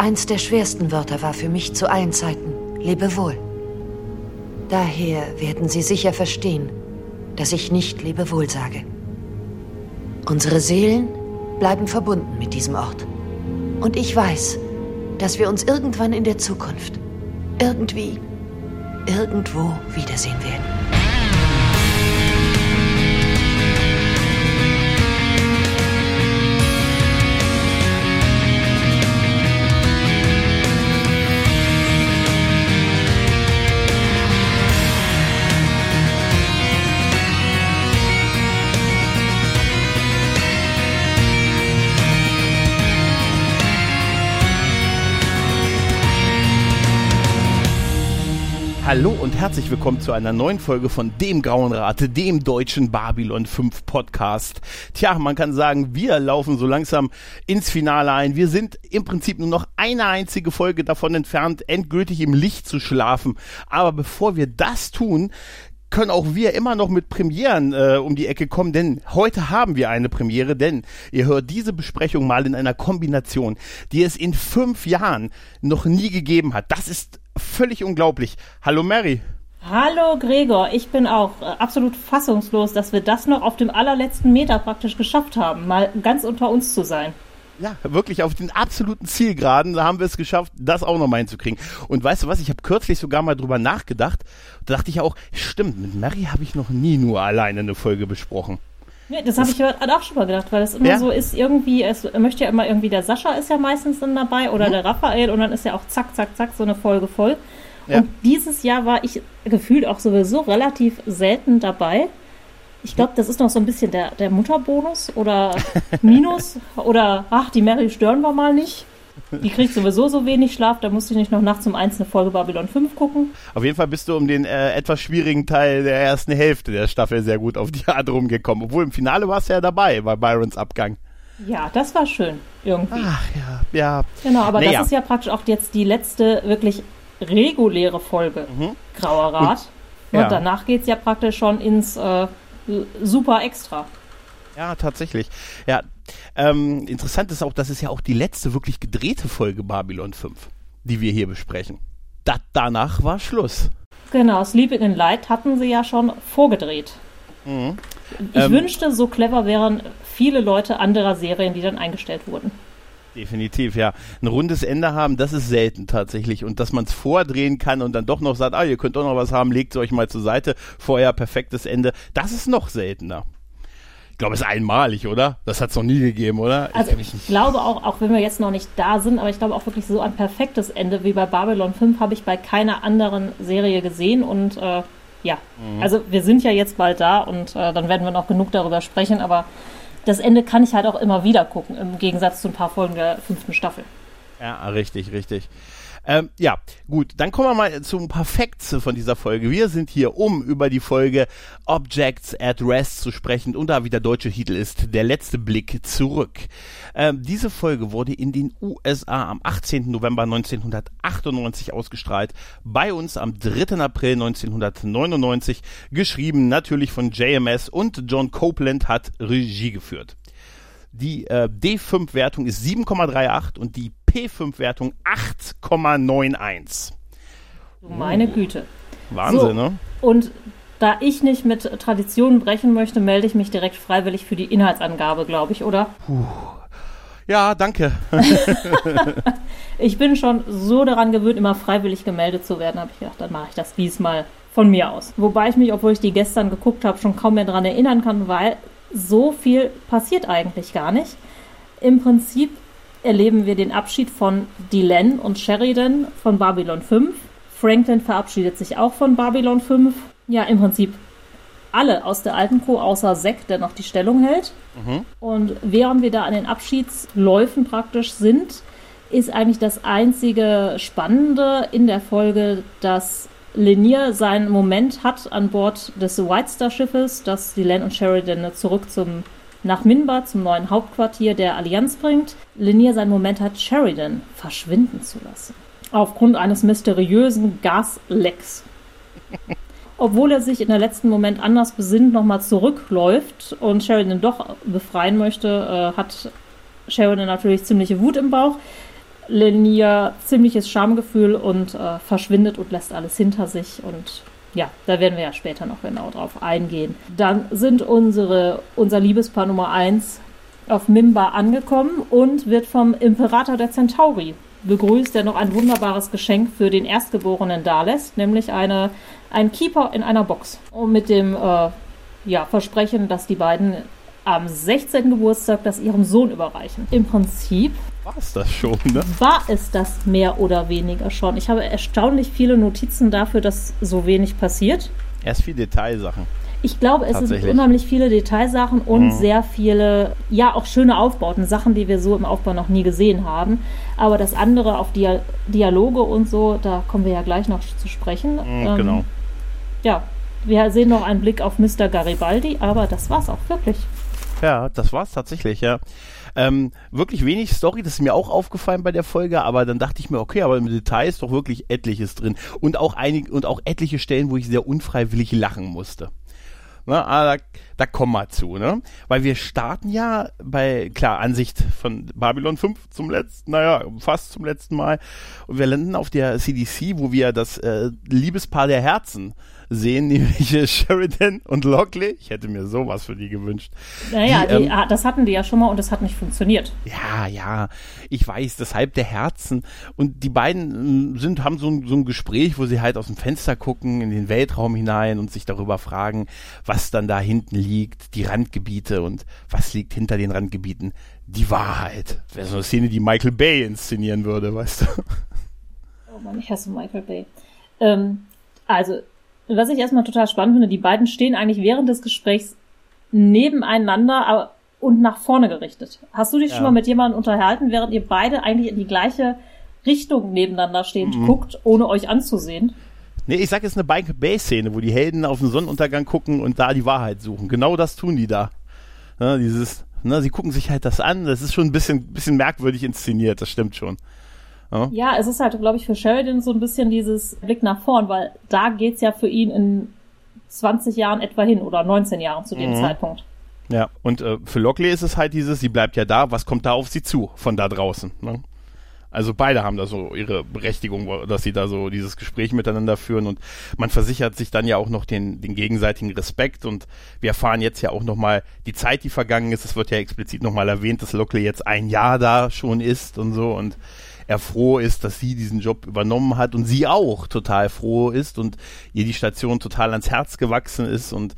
Eins der schwersten Wörter war für mich zu allen Zeiten Lebewohl. Daher werden Sie sicher verstehen, dass ich nicht Lebewohl sage. Unsere Seelen bleiben verbunden mit diesem Ort. Und ich weiß, dass wir uns irgendwann in der Zukunft, irgendwie, irgendwo wiedersehen werden. Hallo und herzlich willkommen zu einer neuen Folge von dem Grauen Rate, dem deutschen Babylon 5 Podcast. Tja, man kann sagen, wir laufen so langsam ins Finale ein. Wir sind im Prinzip nur noch eine einzige Folge davon entfernt, endgültig im Licht zu schlafen. Aber bevor wir das tun, können auch wir immer noch mit Premieren äh, um die Ecke kommen, denn heute haben wir eine Premiere, denn ihr hört diese Besprechung mal in einer Kombination, die es in fünf Jahren noch nie gegeben hat. Das ist völlig unglaublich. Hallo Mary. Hallo Gregor, ich bin auch äh, absolut fassungslos, dass wir das noch auf dem allerletzten Meter praktisch geschafft haben, mal ganz unter uns zu sein. Ja, wirklich auf den absoluten Zielgeraden da haben wir es geschafft, das auch noch mal hinzukriegen. Und weißt du was, ich habe kürzlich sogar mal drüber nachgedacht. Da dachte ich auch, stimmt, mit Mary habe ich noch nie nur alleine eine Folge besprochen. Nee, das, habe ich auch schon mal gedacht, weil es immer ja? so ist, irgendwie, es möchte ja immer irgendwie, der Sascha ist ja meistens dann dabei oder mhm. der Raphael und dann ist ja auch zack, zack, zack so eine Folge voll. Ja. Und dieses Jahr war ich gefühlt auch sowieso relativ selten dabei. Ich glaube, das ist noch so ein bisschen der, der Mutterbonus oder Minus oder ach, die Mary stören wir mal nicht. Die kriegt sowieso so wenig Schlaf, da musste ich nicht noch nachts um eins eine Folge Babylon 5 gucken. Auf jeden Fall bist du um den äh, etwas schwierigen Teil der ersten Hälfte der Staffel sehr gut auf die Art rumgekommen. Obwohl im Finale warst du ja dabei bei Byrons Abgang. Ja, das war schön, irgendwie. Ach ja, ja. Genau, aber naja. das ist ja praktisch auch jetzt die letzte wirklich reguläre Folge mhm. Grauer Rat. Und, ja. danach geht es ja praktisch schon ins äh, Super Extra. Ja, tatsächlich. Ja, ähm, interessant ist auch, das ist ja auch die letzte wirklich gedrehte Folge Babylon 5, die wir hier besprechen. Da, danach war Schluss. Genau, Sleeping in Light hatten sie ja schon vorgedreht. Mhm. Ich ähm, wünschte, so clever wären viele Leute anderer Serien, die dann eingestellt wurden. Definitiv, ja. Ein rundes Ende haben, das ist selten tatsächlich. Und dass man es vordrehen kann und dann doch noch sagt, ah, ihr könnt doch noch was haben, legt es euch mal zur Seite, vorher perfektes Ende, das ist noch seltener glaube, es ist einmalig, oder? Das hat es noch nie gegeben, oder? Also ich, ich glaube auch, auch wenn wir jetzt noch nicht da sind, aber ich glaube auch wirklich so ein perfektes Ende wie bei Babylon 5 habe ich bei keiner anderen Serie gesehen und äh, ja, mhm. also wir sind ja jetzt bald da und äh, dann werden wir noch genug darüber sprechen, aber das Ende kann ich halt auch immer wieder gucken, im Gegensatz zu ein paar Folgen der fünften Staffel. Ja, richtig, richtig. Ähm, ja, gut, dann kommen wir mal zu ein paar Facts von dieser Folge. Wir sind hier, um über die Folge Objects at Rest zu sprechen und da wie der deutsche Titel ist, der letzte Blick zurück. Ähm, diese Folge wurde in den USA am 18. November 1998 ausgestrahlt, bei uns am 3. April 1999, geschrieben natürlich von JMS und John Copeland hat Regie geführt. Die äh, D5-Wertung ist 7,38 und die P5-Wertung 8,91. Meine Güte. Wahnsinn, so, ne? Und da ich nicht mit Traditionen brechen möchte, melde ich mich direkt freiwillig für die Inhaltsangabe, glaube ich, oder? Puh. Ja, danke. ich bin schon so daran gewöhnt, immer freiwillig gemeldet zu werden, habe ich gedacht, dann mache ich das diesmal von mir aus. Wobei ich mich, obwohl ich die gestern geguckt habe, schon kaum mehr daran erinnern kann, weil so viel passiert eigentlich gar nicht. Im Prinzip erleben wir den Abschied von Delenn und Sheridan von Babylon 5. Franklin verabschiedet sich auch von Babylon 5. Ja, im Prinzip alle aus der alten Crew, außer Zack, der noch die Stellung hält. Mhm. Und während wir da an den Abschiedsläufen praktisch sind, ist eigentlich das einzige Spannende in der Folge, dass Lenier seinen Moment hat an Bord des White Star Schiffes, das Delenn und Sheridan zurück zum nach Minbar zum neuen Hauptquartier der Allianz bringt, Linier seinen Moment hat, Sheridan verschwinden zu lassen. Aufgrund eines mysteriösen Gaslecks. Obwohl er sich in der letzten Moment anders besinnt, nochmal zurückläuft und Sheridan doch befreien möchte, äh, hat Sheridan natürlich ziemliche Wut im Bauch. Lenier ziemliches Schamgefühl und äh, verschwindet und lässt alles hinter sich und ja, da werden wir ja später noch genau drauf eingehen. Dann sind unsere, unser Liebespaar Nummer 1 auf Mimba angekommen und wird vom Imperator der Centauri begrüßt, der noch ein wunderbares Geschenk für den Erstgeborenen dalässt, nämlich eine, ein Keeper in einer Box. Und mit dem äh, ja, Versprechen, dass die beiden am 16. Geburtstag das ihrem Sohn überreichen. Im Prinzip war es das schon, ne? War es das mehr oder weniger schon? Ich habe erstaunlich viele Notizen dafür, dass so wenig passiert. Erst viel Detailsachen. Ich glaube, es sind unheimlich viele Detailsachen und mhm. sehr viele, ja, auch schöne Aufbauten, Sachen, die wir so im Aufbau noch nie gesehen haben. Aber das andere auf Dia Dialoge und so, da kommen wir ja gleich noch zu sprechen. Mhm, ähm, genau. Ja, wir sehen noch einen Blick auf Mr. Garibaldi, aber das war's auch wirklich. Ja, das war's tatsächlich, ja. Ähm, wirklich wenig Story, das ist mir auch aufgefallen bei der Folge, aber dann dachte ich mir, okay, aber im Detail ist doch wirklich etliches drin. Und auch einige, und auch etliche Stellen, wo ich sehr unfreiwillig lachen musste. Ne, ah, da, da kommen wir zu, ne? Weil wir starten ja bei, klar, Ansicht von Babylon 5 zum letzten, naja, fast zum letzten Mal. Und wir landen auf der CDC, wo wir das äh, Liebespaar der Herzen sehen, nämlich Sheridan und Lockley. Ich hätte mir sowas für die gewünscht. Naja, die, ähm, das hatten die ja schon mal und das hat nicht funktioniert. Ja, ja, ich weiß, deshalb der Herzen. Und die beiden äh, sind, haben so ein, so ein Gespräch, wo sie halt aus dem Fenster gucken, in den Weltraum hinein und sich darüber fragen, was dann da hinten liegt, die Randgebiete und was liegt hinter den Randgebieten. Die Wahrheit. Wäre so eine Szene, die Michael Bay inszenieren würde, weißt du. Oh Mann, ich hasse Michael Bay. Ähm, also, was ich erstmal total spannend finde, die beiden stehen eigentlich während des Gesprächs nebeneinander und nach vorne gerichtet. Hast du dich ja. schon mal mit jemandem unterhalten, während ihr beide eigentlich in die gleiche Richtung nebeneinander stehend mhm. guckt, ohne euch anzusehen? Nee, ich sag jetzt eine Michael Bay-Szene, wo die Helden auf den Sonnenuntergang gucken und da die Wahrheit suchen. Genau das tun die da. Ja, dieses, ne, sie gucken sich halt das an. Das ist schon ein bisschen, bisschen merkwürdig inszeniert, das stimmt schon. Ja, ja es ist halt, glaube ich, für Sheridan so ein bisschen dieses Blick nach vorn, weil da geht's ja für ihn in 20 Jahren etwa hin oder 19 Jahren zu dem mhm. Zeitpunkt. Ja, und äh, für Lockley ist es halt dieses, sie bleibt ja da, was kommt da auf sie zu von da draußen? Ne? Also beide haben da so ihre Berechtigung, dass sie da so dieses Gespräch miteinander führen und man versichert sich dann ja auch noch den, den gegenseitigen Respekt und wir erfahren jetzt ja auch nochmal die Zeit, die vergangen ist. Es wird ja explizit nochmal erwähnt, dass Lockley jetzt ein Jahr da schon ist und so und er froh ist, dass sie diesen Job übernommen hat und sie auch total froh ist und ihr die Station total ans Herz gewachsen ist und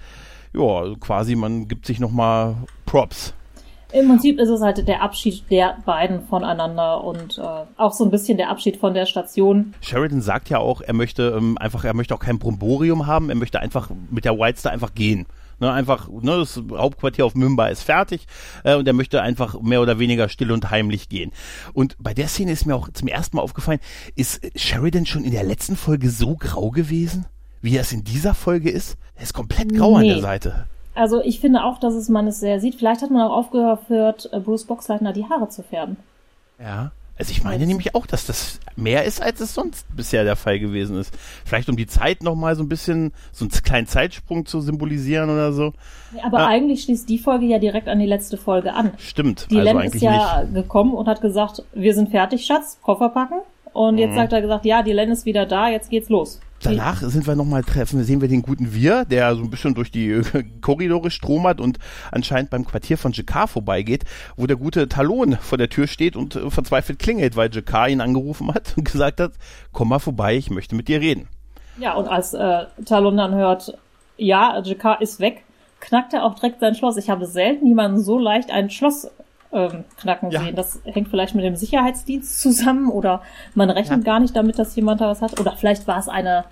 ja, quasi man gibt sich nochmal Props. Im Prinzip ist es halt der Abschied der beiden voneinander und äh, auch so ein bisschen der Abschied von der Station. Sheridan sagt ja auch, er möchte ähm, einfach, er möchte auch kein Bromborium haben, er möchte einfach mit der White Star einfach gehen. Ne, einfach, ne, das Hauptquartier auf Mumbai ist fertig äh, und er möchte einfach mehr oder weniger still und heimlich gehen. Und bei der Szene ist mir auch zum ersten Mal aufgefallen, ist Sheridan schon in der letzten Folge so grau gewesen, wie er es in dieser Folge ist? Er ist komplett grau nee. an der Seite. Also ich finde auch, dass es man es sehr sieht. Vielleicht hat man auch aufgehört, äh, Bruce Boxleitner die Haare zu färben. Ja. Also ich meine nämlich auch, dass das mehr ist, als es sonst bisher der Fall gewesen ist. Vielleicht um die Zeit nochmal so ein bisschen, so einen kleinen Zeitsprung zu symbolisieren oder so. aber ja. eigentlich schließt die Folge ja direkt an die letzte Folge an. Stimmt. Die also Len ist ja nicht. gekommen und hat gesagt, wir sind fertig, Schatz, Koffer packen. Und jetzt mhm. sagt er gesagt, ja, die Len ist wieder da, jetzt geht's los. Danach sind wir nochmal treffen, sehen wir den guten Wir, der so ein bisschen durch die Korridore stromert und anscheinend beim Quartier von Jakar vorbeigeht, wo der gute Talon vor der Tür steht und äh, verzweifelt klingelt, weil Jakar ihn angerufen hat und gesagt hat, komm mal vorbei, ich möchte mit dir reden. Ja, und als äh, Talon dann hört, ja, Jakar ist weg, knackt er auch direkt sein Schloss. Ich habe selten jemanden so leicht ein Schloss ähm, knacken ja. sehen. Das hängt vielleicht mit dem Sicherheitsdienst zusammen oder man rechnet ja. gar nicht damit, dass jemand da was hat. Oder vielleicht war es eine,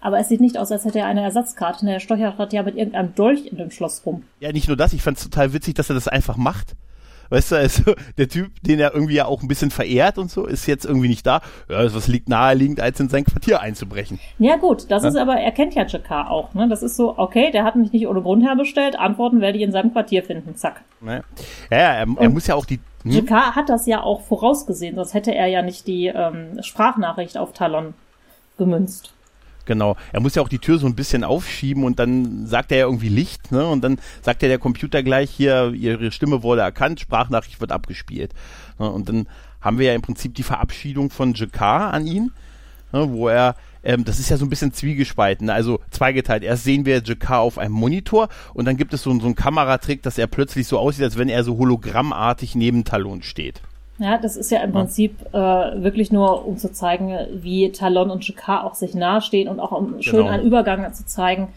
aber es sieht nicht aus, als hätte er eine Ersatzkarte. Der Stocher hat ja mit irgendeinem Dolch in dem Schloss rum. Ja, nicht nur das, ich fand es total witzig, dass er das einfach macht. Weißt du, also der Typ, den er irgendwie ja auch ein bisschen verehrt und so, ist jetzt irgendwie nicht da. Ja, was liegt naheliegend, als in sein Quartier einzubrechen. Ja gut, das ja? ist aber, er kennt ja Jakar auch. Ne? Das ist so, okay, der hat mich nicht ohne Grund herbestellt, Antworten werde ich in seinem Quartier finden, zack. Ja, ja er, er muss ja auch die... Hm? Jakar hat das ja auch vorausgesehen, sonst hätte er ja nicht die ähm, Sprachnachricht auf Talon gemünzt. Genau. Er muss ja auch die Tür so ein bisschen aufschieben und dann sagt er ja irgendwie Licht, ne? Und dann sagt ja der Computer gleich hier, ihre Stimme wurde erkannt, Sprachnachricht wird abgespielt. Ne? Und dann haben wir ja im Prinzip die Verabschiedung von Jakar an ihn, ne, wo er ähm, das ist ja so ein bisschen zwiegespalten, also zweigeteilt. Erst sehen wir Jakar auf einem Monitor und dann gibt es so, so einen Kameratrick, dass er plötzlich so aussieht, als wenn er so hologrammartig neben Talon steht. Ja, das ist ja im Prinzip äh, wirklich nur, um zu zeigen, wie Talon und Jakar auch sich nahestehen und auch um schön Genau. einen Übergang zu zeigen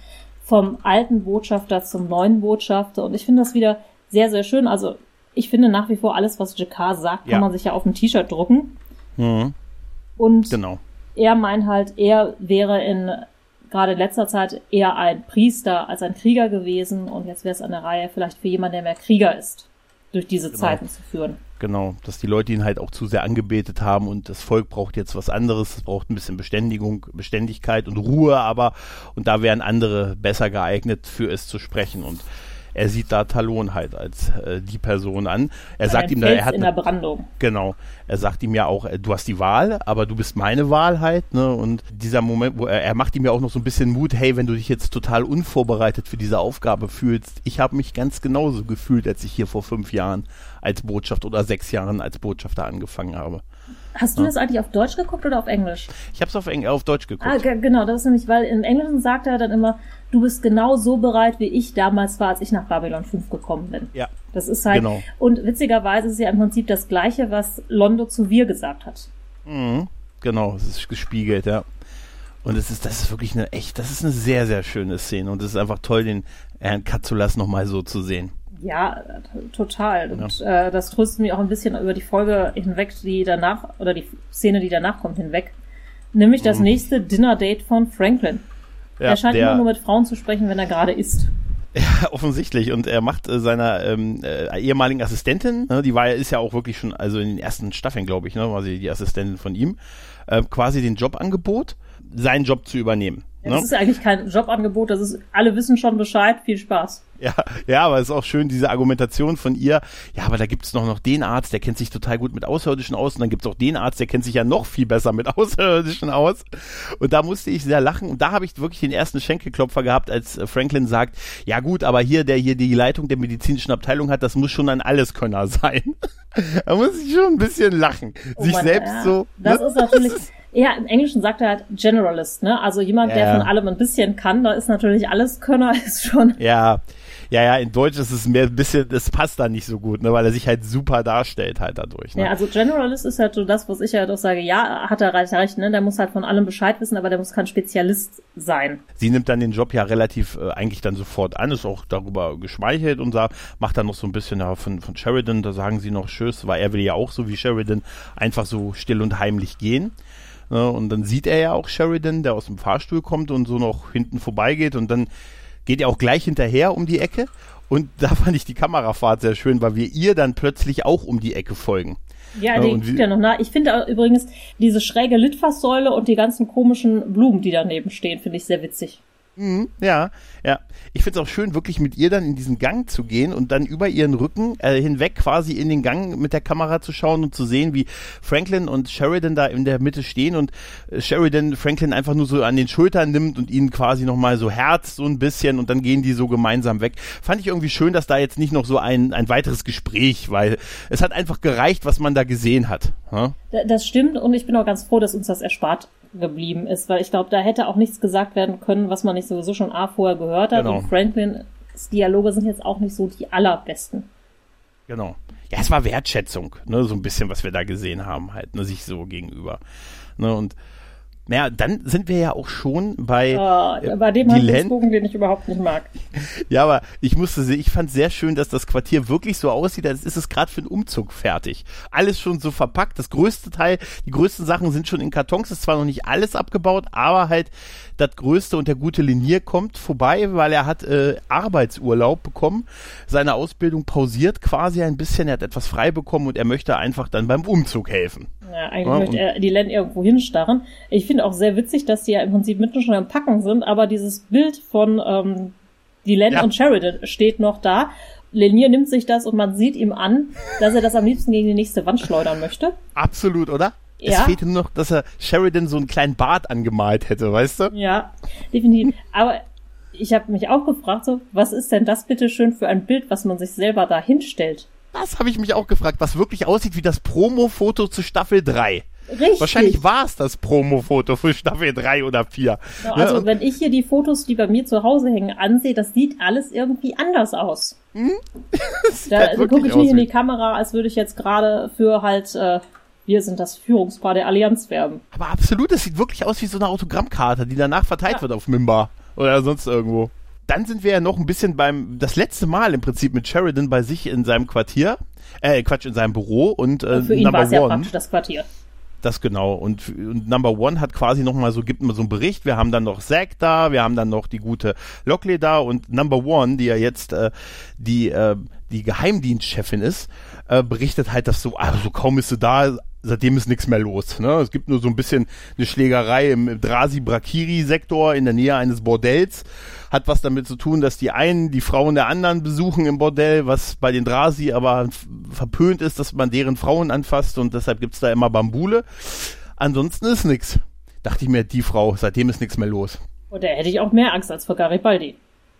vom alten Botschafter zum neuen Botschafter. Und ich finde das wieder sehr, sehr schön. Also ich finde nach wie vor alles, was Jakar sagt, kann Ja. man sich ja auf ein T-Shirt drucken. Mhm, Und genau. er meint halt, er wäre in gerade in letzter Zeit eher ein Priester als ein Krieger gewesen und jetzt wäre es an der Reihe, vielleicht für jemanden, der mehr Krieger ist, durch diese Genau. Zeiten zu führen. Genau, dass die Leute ihn halt auch zu sehr angebetet haben und das Volk braucht jetzt was anderes, es braucht ein bisschen Beständigung, Beständigkeit und Ruhe, aber und da wären andere besser geeignet für es zu sprechen und er sieht da Talon halt als äh, die Person an. Er sagt ein ihm da, er hat in eine, der Brandung. Genau. Er sagt ihm ja auch, äh, du hast die Wahl, aber du bist meine Wahl halt, ne? Und dieser Moment, wo er, er macht ihm ja auch noch so ein bisschen Mut, hey, wenn du dich jetzt total unvorbereitet für diese Aufgabe fühlst, ich habe mich ganz genauso gefühlt, als ich hier vor fünf Jahren als Botschafter oder sechs Jahren als Botschafter angefangen habe. Hast du das eigentlich auf Deutsch geguckt oder auf Englisch? Ich habe es auf, Eng auf Deutsch geguckt. Ah, ge- genau, das ist nämlich, weil im Englischen sagt er dann immer, du bist genau so bereit, wie ich damals war, als ich nach Babylon 5 gekommen bin. ja, Das ist halt, Genau. und witzigerweise ist es ja im Prinzip das Gleiche, was Londo zu Wir gesagt hat. mhm. genau, es ist gespiegelt, ja. Und es ist, das ist wirklich eine echt, das ist eine sehr, sehr schöne Szene und es ist einfach toll, den Herrn Katzulas nochmal so zu sehen. Ja, total. Und äh, das tröstet mich auch ein bisschen über die Folge hinweg, die danach, oder die Szene, die danach kommt, hinweg. Nämlich das nächste Dinner-Date von Franklin. Mhm. Ja, er scheint der- immer nur mit Frauen zu sprechen, wenn er gerade isst. Ja, offensichtlich. Und er macht äh, seiner ähm, äh, ehemaligen Assistentin, ne, die war ja, ist ja auch wirklich schon, also in den ersten Staffeln, glaube ich, ne, war sie die Assistentin von ihm, äh, quasi den Jobangebot, seinen Job zu übernehmen. Ja, Ne? Das ist eigentlich kein Jobangebot, das ist, alle wissen schon Bescheid, viel Spaß. Ja, ja, aber es ist auch schön, diese Argumentation von ihr. Ja, aber da gibt's noch, noch den Arzt, der kennt sich total gut mit Außerirdischen aus. Und dann gibt's auch den Arzt, der kennt sich ja noch viel besser mit Außerirdischen aus. Und da musste ich sehr lachen. Und da habe ich wirklich den ersten Schenkelklopfer gehabt, als äh, Franklin sagt, ja gut, aber hier, der hier die Leitung der medizinischen Abteilung hat, das muss schon ein Alleskönner sein. da muss ich schon ein bisschen lachen. Oh sich Mann, selbst ja. so. Das ne? ist natürlich. Ja, im Englischen sagt er halt Generalist, ne? Also jemand, der Ja. von allem ein bisschen kann, da ist natürlich alles Könner, ist schon. Ja, ja, ja, in Deutsch ist es mehr ein bisschen, das passt da nicht so gut, ne, weil er sich halt super darstellt halt dadurch. Ne? Ja, also Generalist ist halt so das, was ich halt auch sage, ja, hat er recht, recht, ne? Der muss halt von allem Bescheid wissen, aber der muss kein Spezialist sein. Sie nimmt dann den Job ja relativ äh, eigentlich dann sofort an, ist auch darüber geschmeichelt und sagt, macht dann noch so ein bisschen ja, von, von Sheridan, da sagen sie noch Tschüss, weil er will ja auch so wie Sheridan einfach so still und heimlich gehen. Ne, und dann sieht er ja auch Sheridan, der aus dem Fahrstuhl kommt und so noch hinten vorbeigeht und dann geht er auch gleich hinterher um die Ecke. Und da fand ich die Kamerafahrt sehr schön, weil wir ihr dann plötzlich auch um die Ecke folgen. Ja, Ja, die wie- ja noch nach. Ich finde übrigens diese schräge Litfaßsäule und die ganzen komischen Blumen, die daneben stehen, finde ich sehr witzig. Mhm, ja, ja. Ich finde es auch schön, wirklich mit ihr dann in diesen Gang zu gehen und dann über ihren Rücken äh, hinweg quasi in den Gang mit der Kamera zu schauen und zu sehen, wie Franklin und Sheridan da in der Mitte stehen und äh, Sheridan Franklin einfach nur so an den Schultern nimmt und ihn quasi nochmal so herzt so ein bisschen und dann gehen die so gemeinsam weg. Fand ich irgendwie schön, dass da jetzt nicht noch so ein, ein weiteres Gespräch, weil es hat einfach gereicht, was man da gesehen hat. Ja? Da- Das stimmt und ich bin auch ganz froh, dass uns das erspart geblieben ist, weil ich glaube, da hätte auch nichts gesagt werden können, was man nicht sowieso schon A vorher gehört hat. Genau. Und Franklins Dialoge sind jetzt auch nicht so die allerbesten. Genau. Ja, es war Wertschätzung, ne, so ein bisschen, was wir da gesehen haben, halt, ne, sich so gegenüber. Ne, und naja, dann sind wir ja auch schon bei Äh, bei dem die Handlungsbogen, den ich überhaupt nicht mag. Ja, aber ich musste sehen, ich fand sehr schön, dass das Quartier wirklich so aussieht, als ist es gerade für einen Umzug fertig. Alles schon so verpackt. Das größte Teil, die größten Sachen sind schon in Kartons. Ist zwar noch nicht alles abgebaut, aber halt das Größte und der gute Linier kommt vorbei, weil er hat äh, Arbeitsurlaub bekommen, seine Ausbildung pausiert quasi ein bisschen, er hat etwas frei bekommen und er möchte einfach dann beim Umzug helfen. Ja, eigentlich Ja, möchte er die Len irgendwo hinstarren. Ich finde auch sehr witzig, dass die ja im Prinzip mitten schon am Packen sind, aber dieses Bild von ähm, die Len Ja. und Sheridan steht noch da. Lenier nimmt sich das und man sieht ihm an, dass er das am liebsten gegen die nächste Wand schleudern möchte. Absolut, oder? Es Ja. fehlte nur noch, dass er Sheridan so einen kleinen Bart angemalt hätte, weißt du? Ja, definitiv. Aber ich habe mich auch gefragt, so, was ist denn das bitte schön für ein Bild, was man sich selber da hinstellt? Das habe ich mich auch gefragt, was wirklich aussieht wie das Promo-Foto zu Staffel 3. Richtig. Wahrscheinlich war es das Promo-Foto für Staffel 3 oder 4. Ja, also Ne? Und- wenn ich hier die Fotos, die bei mir zu Hause hängen, ansehe, das sieht alles irgendwie anders aus. sieht Da halt gucke ich nicht in die Kamera, als würde ich jetzt gerade für halt, äh, wir sind das Führungspaar der Allianz werben. Aber absolut, es sieht wirklich aus wie so eine Autogrammkarte, die danach verteilt Ja. wird auf Mimba oder sonst irgendwo. Dann sind wir ja noch ein bisschen beim, das letzte Mal im Prinzip mit Sheridan bei sich in seinem Quartier, äh, Quatsch, in seinem Büro und äh, Für ihn war es ja One. praktisch das Quartier. Das genau. Und, und Number One hat quasi nochmal so, gibt mal so einen Bericht. Wir haben dann noch Zack da, wir haben dann noch die gute Lockley da und Number One, die ja jetzt äh, die, äh, die Geheimdienstchefin ist, äh, berichtet halt, dass so, also kaum ist sie da, seitdem ist nichts mehr los. Ne? Es gibt nur so ein bisschen eine Schlägerei im Drasi-Brakiri-Sektor in der Nähe eines Bordells. Hat was damit zu tun, dass die einen die Frauen der anderen besuchen im Bordell, was bei den Drasi aber verpönt ist, dass man deren Frauen anfasst und deshalb gibt's da immer Bambule. Ansonsten ist nix. Dachte ich mir, die Frau, seitdem ist nichts mehr los. Und da hätte ich auch mehr Angst als vor Garibaldi.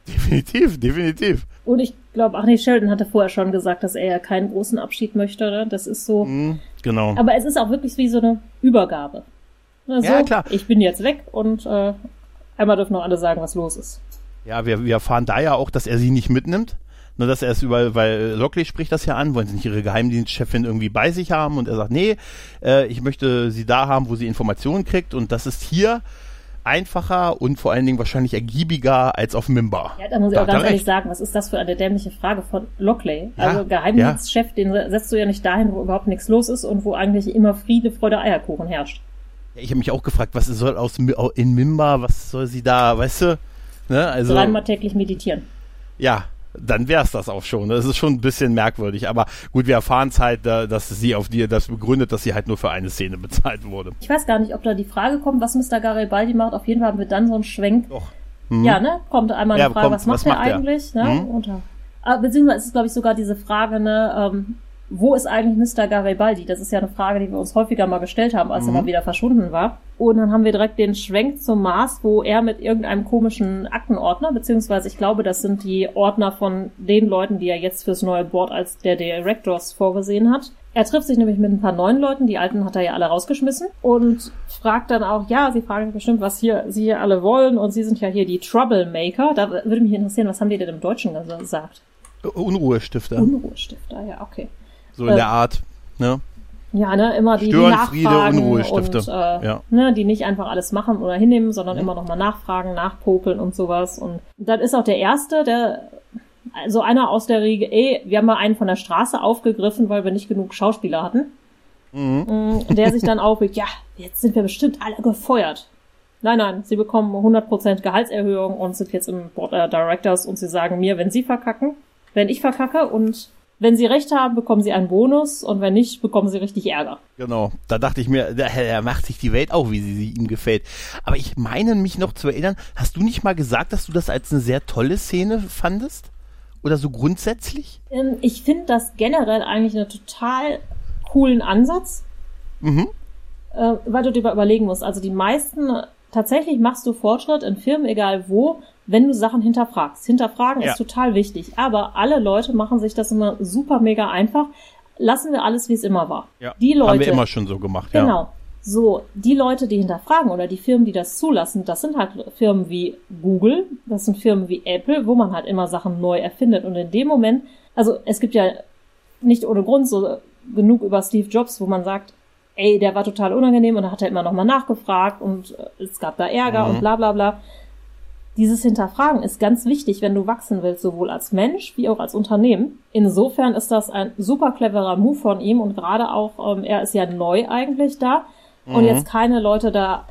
Definitiv, definitiv. Und ich glaube, ach nee, Sheldon hatte vorher schon gesagt, dass er ja keinen großen Abschied möchte. Ne? Das ist so. Mhm, genau. Aber es ist auch wirklich wie so eine Übergabe. Ne, so, Ja, klar. Ich bin jetzt weg und äh, einmal dürfen noch alle sagen, was los ist. Ja, wir, wir erfahren da ja auch, dass er sie nicht mitnimmt. Nur, dass er es über, weil Lockley spricht das ja an, wollen sie nicht ihre Geheimdienstchefin irgendwie bei sich haben und er sagt, nee, äh, ich möchte sie da haben, wo sie Informationen kriegt und das ist hier einfacher und vor allen Dingen wahrscheinlich ergiebiger als auf Mimba. Ja, da muss ich Da auch ganz ehrlich recht. sagen, was ist das für eine dämliche Frage von Lockley? Ja, Also Geheimdienstchef, den setzt du ja nicht dahin, wo überhaupt nichts los ist und wo eigentlich immer Friede, Freude, Eierkuchen herrscht. Ja, ich habe mich auch gefragt, was soll aus in Mimba, was soll sie da, weißt du? Ne, also Dreimal täglich meditieren. ja, dann wär's das auch schon. Das ist schon ein bisschen merkwürdig, aber gut, wir erfahren es halt, dass sie auf die das begründet, dass sie halt nur für eine Szene bezahlt wurde. Ich weiß gar nicht, ob da die Frage kommt, was Mr. Garibaldi macht. Auf jeden Fall haben wir dann so einen Schwenk. Doch. Ja, ne? Kommt einmal eine Ja, Frage, kommt, was macht was er macht eigentlich? Ne? Mhm. Und, äh, beziehungsweise ist es, glaube ich, sogar diese Frage, ne, ähm, wo ist eigentlich Mr. Garibaldi? Das ist ja eine Frage, die wir uns häufiger mal gestellt haben, als er Mhm. mal wieder verschwunden war. Und dann haben wir direkt den Schwenk zum Mars, wo er mit irgendeinem komischen Aktenordner, beziehungsweise ich glaube, das sind die Ordner von den Leuten, die er jetzt fürs neue Board als der Directors vorgesehen hat. Er trifft sich nämlich mit ein paar neuen Leuten, die alten hat er ja alle rausgeschmissen und fragt dann auch, ja, sie fragen bestimmt, was hier sie hier alle wollen und sie sind ja hier die Troublemaker. Da würde mich interessieren, was haben die denn im Deutschen gesagt? Unruhestifter, Unruhestifter, ja, okay. So in äh, der Art. Ne? Ja, ne, immer die, die Störenfriede, nachfragen Unruhestifte. und äh, Ja. ne, die nicht einfach alles machen oder hinnehmen, sondern Mhm. immer nochmal nachfragen, nachpopeln und sowas. Und dann ist auch der Erste, der so einer aus der Riege, ey, wir haben mal einen von der Straße aufgegriffen, weil wir nicht genug Schauspieler hatten. Mhm. Mm, Der sich dann aufregt, ja, jetzt sind wir bestimmt alle gefeuert. Nein, nein, sie bekommen 100% Gehaltserhöhung und sind jetzt im Board der Directors und sie sagen mir, wenn sie verkacken, wenn ich verkacke und wenn sie recht haben, bekommen sie einen Bonus und wenn nicht, bekommen sie richtig Ärger. Genau. Da dachte ich mir, er macht sich die Welt auch, wie sie, sie ihm gefällt. Aber ich meine mich noch zu erinnern, hast du nicht mal gesagt, dass du das als eine sehr tolle Szene fandest? Oder so grundsätzlich? Ähm, Ich finde das generell eigentlich einen total coolen Ansatz, Mhm. äh, weil du dir überlegen musst. Also die meisten, tatsächlich machst du Fortschritt in Firmen, egal wo, wenn du Sachen hinterfragst. Hinterfragen Ja. ist total wichtig. Aber alle Leute machen sich das immer super mega einfach. Lassen wir alles, wie es immer war. Ja. Die Leute, Haben wir immer schon so gemacht, ja. Genau. So, die Leute, die hinterfragen oder die Firmen, die das zulassen, das sind halt Firmen wie Google, das sind Firmen wie Apple, wo man halt immer Sachen neu erfindet. Und in dem Moment, also es gibt ja nicht ohne Grund so genug über Steve Jobs, wo man sagt, ey, der war total unangenehm und da hat er immer nochmal nachgefragt und äh, es gab da Ärger Mhm. und bla bla bla. Dieses Hinterfragen ist ganz wichtig, wenn du wachsen willst, sowohl als Mensch wie auch als Unternehmen. Insofern ist das ein super cleverer Move von ihm und gerade auch, ähm, er ist ja neu eigentlich da und Mhm. jetzt keine Leute da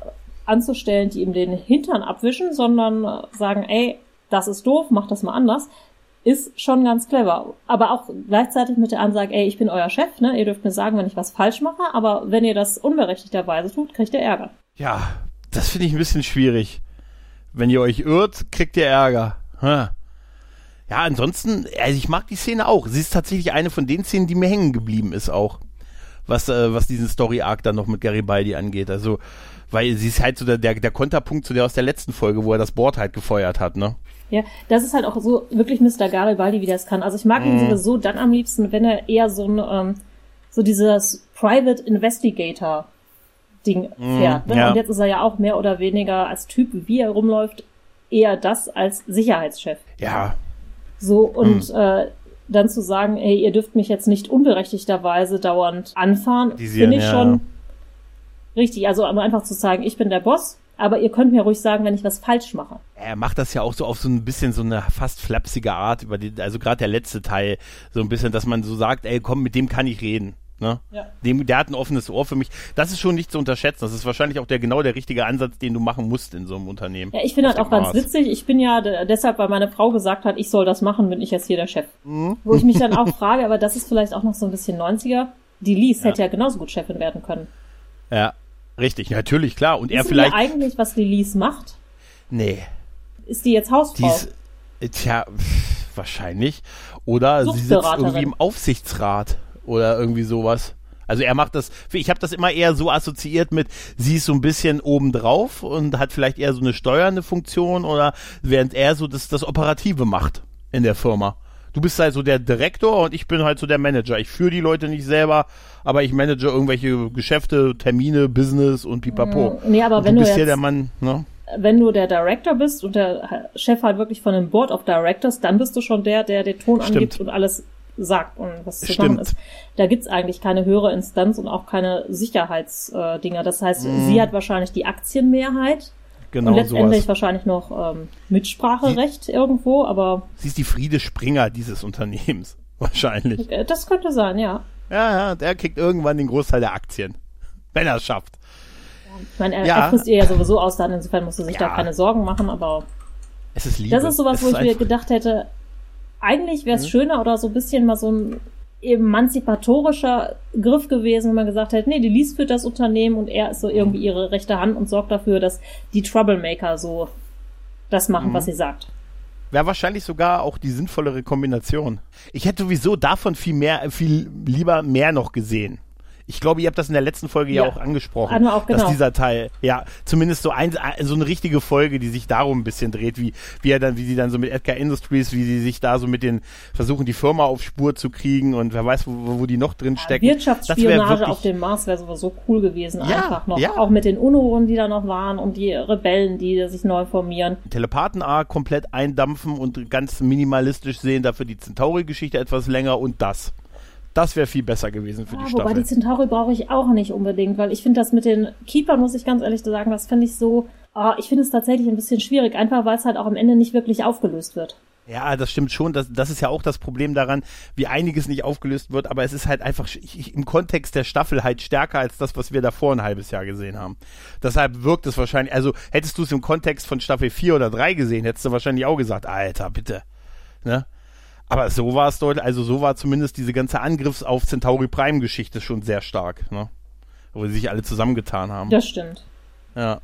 anzustellen, die ihm den Hintern abwischen, sondern äh, sagen, ey, das ist doof, mach das mal anders, ist schon ganz clever. Aber auch gleichzeitig mit der Ansage, ey, ich bin euer Chef, ne? Ihr dürft mir sagen, wenn ich was falsch mache, aber wenn ihr das unberechtigterweise tut, kriegt ihr Ärger. Ja, das finde ich ein bisschen schwierig. Wenn ihr euch irrt, kriegt ihr Ärger. Ha. Ja, ansonsten, also ich mag die Szene auch. Sie ist tatsächlich eine von den Szenen, die mir hängen geblieben ist auch. Was, äh, was diesen Story-Arc dann noch mit Garibaldi angeht. Also, weil sie ist halt so der, der, der Konterpunkt zu der aus der letzten Folge, wo er das Board halt gefeuert hat, ne? Ja, das ist halt auch so wirklich Mr. Garibaldi, wie der es kann. Also ich mag ihn Mhm. sowieso dann am liebsten, wenn er eher so ein, ähm, so dieses Private Investigator Ding fährt. Ne? Mhm, ja. Und jetzt ist er ja auch mehr oder weniger als Typ, wie er rumläuft, eher das als Sicherheitschef. Ja, So, und Hm. äh, dann zu sagen, ey, ihr dürft mich jetzt nicht unberechtigterweise dauernd anfahren, finde ich ja. schon richtig. Also einfach zu sagen, ich bin der Boss, aber ihr könnt mir ruhig sagen, wenn ich was falsch mache. er macht das ja auch so auf so ein bisschen so eine fast flapsige Art über die, also gerade der letzte Teil, so ein bisschen, dass man so sagt, ey, komm, mit dem kann ich reden. Ne? Ja. Dem, der hat ein offenes Ohr für mich. Das ist schon nicht zu unterschätzen. Das ist wahrscheinlich auch der genau der richtige Ansatz, den du machen musst in so einem Unternehmen. Ja, ich finde halt Auf auch ganz Maß. witzig. Ich bin ja de- deshalb, weil meine Frau gesagt hat, ich soll das machen, bin ich jetzt hier der Chef. Mhm. Wo ich mich dann auch frage, aber das ist vielleicht auch noch so ein bisschen 90er. Die Lies hätte ja genauso gut Chefin werden können. Ja, richtig, natürlich, klar. Und er Wissen vielleicht. wir eigentlich, was die Lies macht? Nee, Ist die jetzt die Hausfrau? ist, äh, tja, wahrscheinlich. Oder sie sitzt irgendwie im Aufsichtsrat oder irgendwie sowas. Also er macht das, ich habe das immer eher so assoziiert mit, sie ist so ein bisschen obendrauf und hat vielleicht eher so eine steuernde Funktion oder während er so das, das Operative macht in der Firma. Du bist halt so der Direktor und ich bin halt so der Manager. Ich führe die Leute nicht selber, aber ich manage irgendwelche Geschäfte, Termine, Business und pipapo. Nee, aber und wenn du du bist jetzt- der Mann, ne? wenn du der Director bist und der Chef halt wirklich von einem Board of Directors, dann bist du schon der, der den Ton Stimmt. angibt und alles sagt und was zu Stimmt. machen ist. Da gibt's eigentlich keine höhere Instanz und auch keine Sicherheitsdinger. Das heißt, Mhm. sie hat wahrscheinlich die Aktienmehrheit Genau und letztendlich sowas. wahrscheinlich noch ähm, Mitspracherecht irgendwo, aber Sie ist die Friede Springer dieses Unternehmens. Wahrscheinlich. äh, das könnte sein, ja. Ja, ja, der kriegt irgendwann den Großteil der Aktien. Wenn er es schafft. Ich meine, er, Ja. er frisst ihr ja sowieso aus, dann insofern musst du sich Ja. da keine Sorgen machen, aber Es ist Liebe. Das ist sowas, es wo ich mir gedacht hätte, eigentlich wäre es Mhm. schöner oder so ein bisschen mal so ein emanzipatorischer Griff gewesen, wenn man gesagt hätte, nee, die Lies führt das Unternehmen und er ist so irgendwie ihre rechte Hand und sorgt dafür, dass die Troublemaker so das machen, Mhm. was sie sagt. Wäre wahrscheinlich sogar auch die sinnvollere Kombination. Ich hätte sowieso davon viel mehr, viel lieber mehr noch gesehen. Ich glaube, ihr habt das in der letzten Folge ja, Ja. auch angesprochen, auch, dass genau. dieser Teil, ja, zumindest so ein, so eine richtige Folge, die sich darum ein bisschen dreht, wie, wie er dann, wie sie dann so mit Edgar Industries, wie sie sich da so mit den versuchen, die Firma auf Spur zu kriegen und wer weiß, wo, wo die noch drin stecken. Wär Wirtschaftsspionage auf dem Mars wäre sowieso cool gewesen, Ja, einfach noch. ja. Auch mit den Unruhen, die da noch waren und die Rebellen, die sich neu formieren. Telepathen-A komplett eindampfen und ganz minimalistisch sehen, dafür die Centauri-Geschichte etwas länger und das. Das wäre viel besser gewesen für Ja, die wobei Staffel. die Centauri brauche ich auch nicht unbedingt, weil ich finde das mit den Keepern, muss ich ganz ehrlich sagen, das finde ich so, ah, ich finde es tatsächlich ein bisschen schwierig, einfach weil es halt auch am Ende nicht wirklich aufgelöst wird. Ja, das stimmt schon. Das, das ist ja auch das Problem daran, wie einiges nicht aufgelöst wird, aber es ist halt einfach sch- ich- im Kontext der Staffel halt stärker als das, was wir davor ein halbes Jahr gesehen haben. Deshalb wirkt es wahrscheinlich, also hättest du es im Kontext von Staffel 4 oder 3 gesehen, hättest du wahrscheinlich auch gesagt, Alter, bitte. Ne? Aber so war es deutlich, also so war zumindest diese ganze Angriffs auf Centauri Prime Geschichte schon sehr stark, ne? Wo sie sich alle zusammengetan haben. Das stimmt. Ja.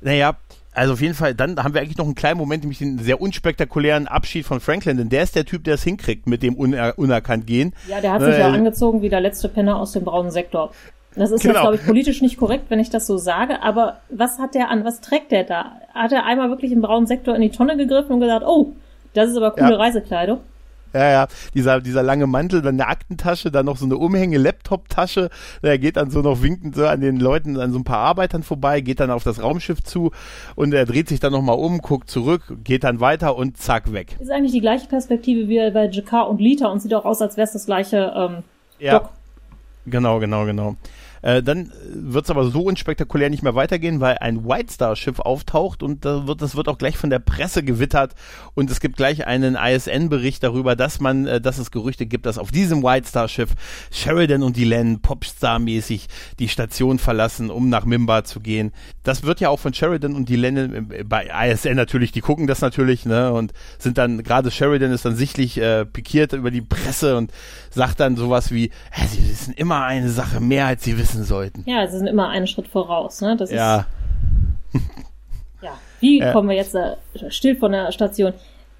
Naja, also auf jeden Fall, dann haben wir eigentlich noch einen kleinen Moment, nämlich den sehr unspektakulären Abschied von Franklin, denn der ist der Typ, der es hinkriegt mit dem uner unerkannt gehen. Ja, der hat Ne, sich ja äh, angezogen wie der letzte Penner aus dem braunen Sektor. Das ist jetzt, Genau. glaube ich, politisch nicht korrekt, wenn ich das so sage, aber was hat der an? Was trägt der da? Hat er einmal wirklich im braunen Sektor in die Tonne gegriffen und gesagt, oh, das ist aber coole Ja. Reisekleidung? Ja, ja, dieser, dieser lange Mantel, dann eine Aktentasche, dann noch so eine Umhänge-Laptop-Tasche. Er geht dann so noch winkend so an den Leuten, an so ein paar Arbeitern vorbei, geht dann auf das Raumschiff zu und er dreht sich dann nochmal um, guckt zurück, geht dann weiter und zack, weg. Ist eigentlich die gleiche Perspektive wie bei Jakar und Lita und sieht auch aus, als wäre es das gleiche ähm, Ja. Doc. Genau, genau, genau. Äh, dann wird es aber so unspektakulär nicht mehr weitergehen, weil ein White Star Schiff auftaucht und da wird, das wird auch gleich von der Presse gewittert und es gibt gleich einen ISN-Bericht darüber, dass man, äh, dass es Gerüchte gibt, dass auf diesem White Star Schiff Sheridan und Delenn Popstar-mäßig die Station verlassen, um nach Mimba zu gehen. Das wird ja auch von Sheridan und Delenn äh, bei ISN natürlich, die gucken das natürlich, ne, und sind dann, gerade Sheridan ist dann sichtlich äh, pikiert über die Presse und sagt dann sowas wie, "Hä, sie wissen immer eine Sache mehr, als sie wissen sollten. Ja, sie sind immer einen Schritt voraus. Ne? Das Ja, ist, ja. Wie Ja. kommen wir jetzt äh, still von der Station?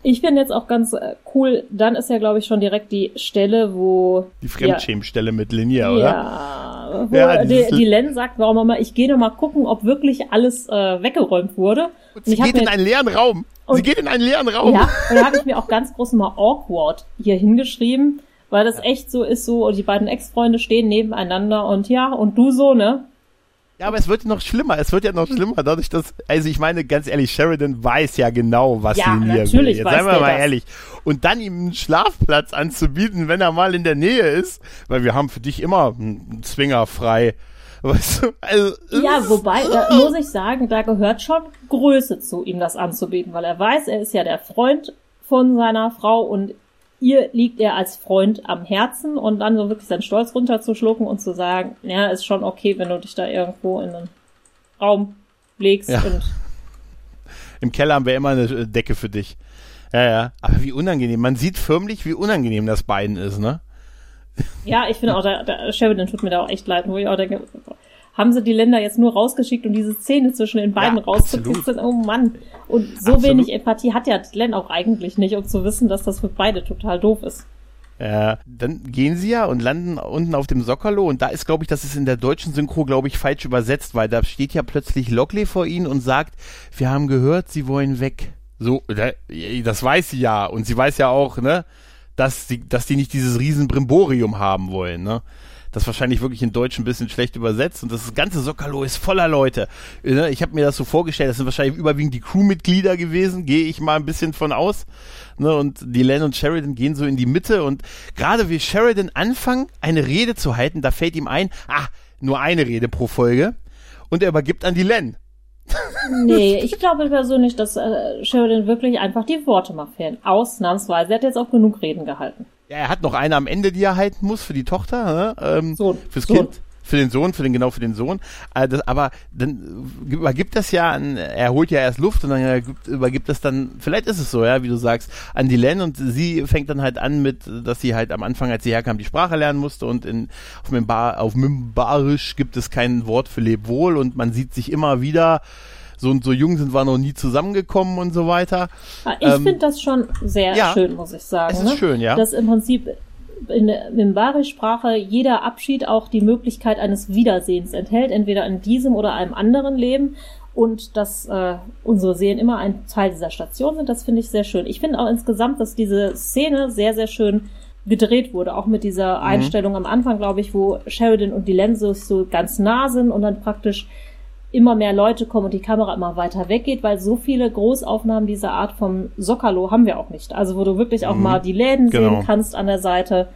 Ich finde jetzt auch ganz äh, cool, dann ist ja, glaube ich, schon direkt die Stelle, wo die Fremdschämstelle mit Linia, oder? Ja, wo Ja, die, dieses- die Len sagt, warum immer, ich gehe noch mal gucken, ob wirklich alles äh, weggeräumt wurde. Und Sie hab geht in einen leeren Raum. Sie Und- geht in einen leeren Raum. Ja, und da habe ich mir auch ganz groß mal awkward hier hingeschrieben, weil das echt so ist, so, die beiden Ex-Freunde stehen nebeneinander und ja, und du so, ne? Ja, aber es wird noch schlimmer. Es wird ja noch schlimmer, dadurch, dass, also ich meine, ganz ehrlich, Sheridan weiß ja genau, was Ja, sie hier will. natürlich Jetzt seien wir mal das. ehrlich. Und dann ihm einen Schlafplatz anzubieten, wenn er mal in der Nähe ist, weil wir haben für dich immer einen Zwinger frei. Weißt du? Also, Ja, wobei, da muss ich sagen, da gehört schon Größe zu, ihm das anzubieten, weil er weiß, er ist ja der Freund von seiner Frau und ihr liegt er als Freund am Herzen und dann so wirklich seinen Stolz runterzuschlucken und zu sagen, ja, ist schon okay, wenn du dich da irgendwo in einen Raum legst Ja. und Im Keller haben wir immer eine äh, Decke für dich. Ja, ja. Aber wie unangenehm. Man sieht förmlich, wie unangenehm das beiden ist, ne? Ja, ich finde auch, der, der Sheridan tut mir da auch echt leid, wo ich auch denke, haben sie die Länder jetzt nur rausgeschickt, um diese Szene zwischen den beiden Ja, rauszukitzeln? Oh Mann. Und so Absolut. wenig Empathie hat ja Len auch eigentlich nicht, um zu wissen, dass das für beide total doof ist. Ja, dann gehen sie ja und landen unten auf dem Sockerlo und da ist, glaube ich, das ist in der deutschen Synchro, glaube ich, falsch übersetzt, weil da steht ja plötzlich Lockley vor ihnen und sagt, wir haben gehört, sie wollen weg. So, da- das weiß sie ja und sie weiß ja auch, ne, dass die, dass die nicht dieses riesen Brimborium haben wollen, ne. Das wahrscheinlich wirklich in Deutsch ein bisschen schlecht übersetzt und das ganze Sockerlo ist voller Leute. Ne, Ich habe mir das so vorgestellt, das sind wahrscheinlich überwiegend die Crewmitglieder gewesen, gehe ich mal ein bisschen von aus. Ne, und die Len und Sheridan gehen so in die Mitte und gerade wie Sheridan anfangen, eine Rede zu halten, da fällt ihm ein, ah, nur eine Rede pro Folge und er übergibt an die Len. Nee, ich glaube persönlich, dass äh, Sheridan wirklich einfach die Worte mal fehlen. Ausnahmsweise. Er hat jetzt auch genug Reden gehalten. Ja, er hat noch eine am Ende, die er halten muss für die Tochter, ne? ähm, Sohn. fürs Sohn. Kind. Für den Sohn, für den, genau für den Sohn. Äh, aber dann übergibt das ja an, er holt ja erst Luft und dann gibt- übergibt das dann, vielleicht ist es so, ja, wie du sagst, an die Len und sie fängt dann halt an mit, dass sie halt am Anfang, als sie herkam, die Sprache lernen musste und in, auf, Mimbar, auf Mimbarisch gibt es kein Wort für Lebwohl und man sieht sich immer wieder, so und so jung sind wir noch nie zusammengekommen und so weiter. Ah, Ich Ähm, finde das schon sehr ja. schön, muss ich sagen. Es ist ne? schön, ja. Dass im Prinzip in der Mimbari-Sprache jeder Abschied auch die Möglichkeit eines Wiedersehens enthält, entweder in diesem oder einem anderen Leben. Und dass äh, unsere Seelen immer ein Teil dieser Station sind, das finde ich sehr schön. Ich finde auch insgesamt, dass diese Szene sehr, sehr schön gedreht wurde, auch mit dieser Einstellung am Anfang, glaube ich, wo Sheridan und die Lense so ganz nah sind und dann praktisch immer mehr Leute kommen und die Kamera immer weiter weggeht, weil so viele Großaufnahmen dieser Art vom Sockerlo haben wir auch nicht. Also wo du wirklich auch mal die Läden Genau. sehen kannst an der Seite,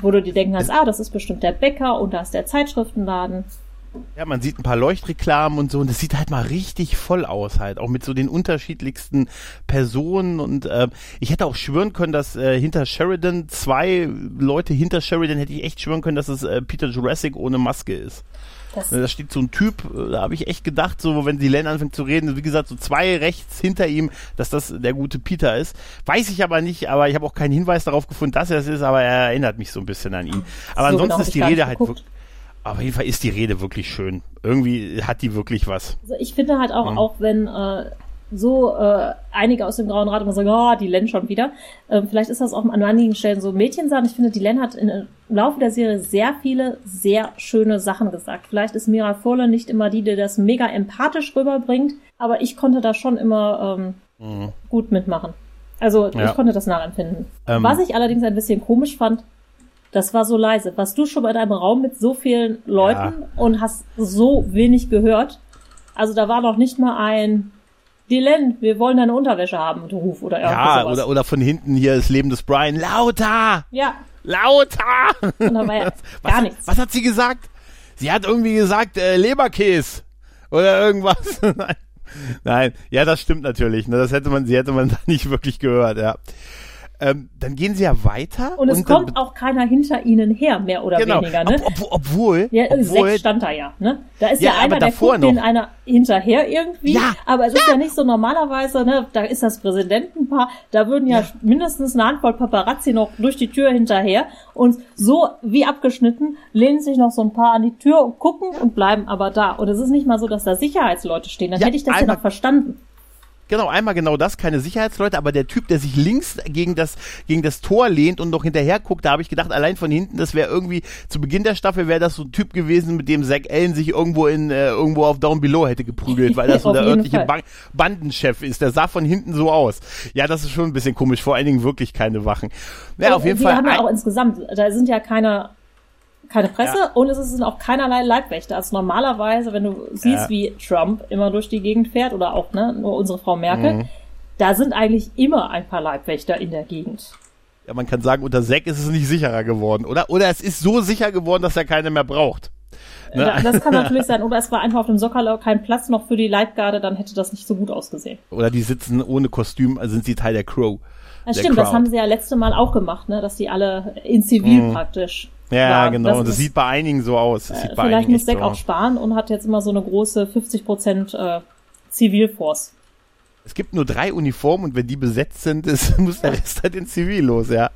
wo du dir denken kannst, ah, das ist bestimmt der Bäcker und da ist der Zeitschriftenladen. Ja, man sieht ein paar Leuchtreklamen und so und das sieht halt mal richtig voll aus halt, auch mit so den unterschiedlichsten Personen und äh, ich hätte auch schwören können, dass äh, hinter Sheridan zwei Leute hinter Sheridan hätte ich echt schwören können, dass es äh, Peter Jurassic ohne Maske ist. Das, Da steht so ein Typ, äh, da habe ich echt gedacht, so wenn die Len anfängt zu reden, wie gesagt, so zwei rechts hinter ihm, dass das der gute Peter ist. Weiß ich aber nicht, aber ich habe auch keinen Hinweis darauf gefunden, dass er es ist, aber er erinnert mich so ein bisschen an ihn. Aber So ansonsten genau ist die Rede halt wirklich, auf jeden Fall ist die Rede wirklich schön. Irgendwie hat die wirklich was. also ich finde halt Mhm. auch, auch wenn äh, so äh, einige aus dem Grauen Rat immer sagen, oh, die Len schon wieder. Ähm, vielleicht ist das auch an einigen Stellen so Mädchensachen. Ich finde, die Len hat in, im Laufe der Serie sehr viele, sehr schöne Sachen gesagt. Vielleicht ist Mira Furler nicht immer die, die das mega empathisch rüberbringt, aber ich konnte da schon immer ähm, gut mitmachen. Also Mhm. Ja. ich konnte das nachempfinden. Ähm. Was ich allerdings ein bisschen komisch fand, das war so leise. Warst du schon bei deinem Raum mit so vielen Leuten und hast so wenig gehört? Also da war noch nicht mal ein Dylan, wir wollen deine Unterwäsche haben, mit Ruf oder irgendwie Ja, sowas. oder, oder von hinten hier das Leben des Brian. Lauter! ja, Lauter! und da war ja Was, gar nichts. was hat sie gesagt? Sie hat irgendwie gesagt, äh, Leberkäse. Oder irgendwas. Nein. Nein, ja, das stimmt natürlich. Ne? Das hätte man, sie hätte man da nicht wirklich gehört, ja. Ähm, dann gehen sie ja weiter. Und es dann- kommt auch keiner hinter ihnen her, mehr oder genau, weniger, ne? ob, ob, obwohl, Ja, obwohl sechs stand da ja, ne? Da ist Ja, ja, einer, der guckt den noch. einer hinterher irgendwie. Ja, aber es ist ja nicht so normalerweise, ne? Da ist das Präsidentenpaar, da würden ja, mindestens eine Handvoll Paparazzi noch durch die Tür hinterher und so wie abgeschnitten lehnen sich noch so ein paar an die Tür und gucken und bleiben aber da. Und es ist nicht mal so, dass da Sicherheitsleute stehen. Dann Ja, hätte ich das ja noch verstanden. Genau, einmal genau das, keine Sicherheitsleute, aber der Typ, der sich links gegen das, gegen das Tor lehnt und noch hinterher guckt, da habe ich gedacht, allein von hinten, das wäre irgendwie, zu Beginn der Staffel wäre das so ein Typ gewesen, mit dem Zack Allen sich irgendwo in, äh, irgendwo auf Down Below hätte geprügelt, weil das so der örtliche ba Bandenchef ist. Der sah von hinten so aus. Ja, das ist schon ein bisschen komisch, vor allen Dingen wirklich keine Wachen. Ja, auf jeden wir Fall. haben ja auch insgesamt, da sind ja keine keine Presse ja. und es sind auch keinerlei Leibwächter. Also normalerweise, wenn du siehst, ja. wie Trump immer durch die Gegend fährt oder auch ne, nur unsere Frau Merkel, mhm da sind eigentlich immer ein paar Leibwächter in der Gegend. Ja, man kann sagen, unter Zack ist es nicht sicherer geworden, oder? Oder es ist so sicher geworden, dass er keine mehr braucht. Ne? Das kann natürlich sein. Oder es war einfach auf dem Sockerlau kein Platz noch für die Leibgarde, dann hätte das nicht so gut ausgesehen. Oder die sitzen ohne Kostüm, also sind sie Teil der Crow. Das stimmt, Crowd. das haben sie ja letzte Mal auch gemacht, ne? dass die alle in Zivil mhm. praktisch. Ja, waren. genau. Das das sieht bei einigen so aus. Äh, vielleicht muss Zack so auch sparen und hat jetzt immer so eine große 50 Prozent äh, Zivilforce. Es gibt nur drei Uniformen und wenn die besetzt sind, ist, muss der Rest halt in Zivil los, ja.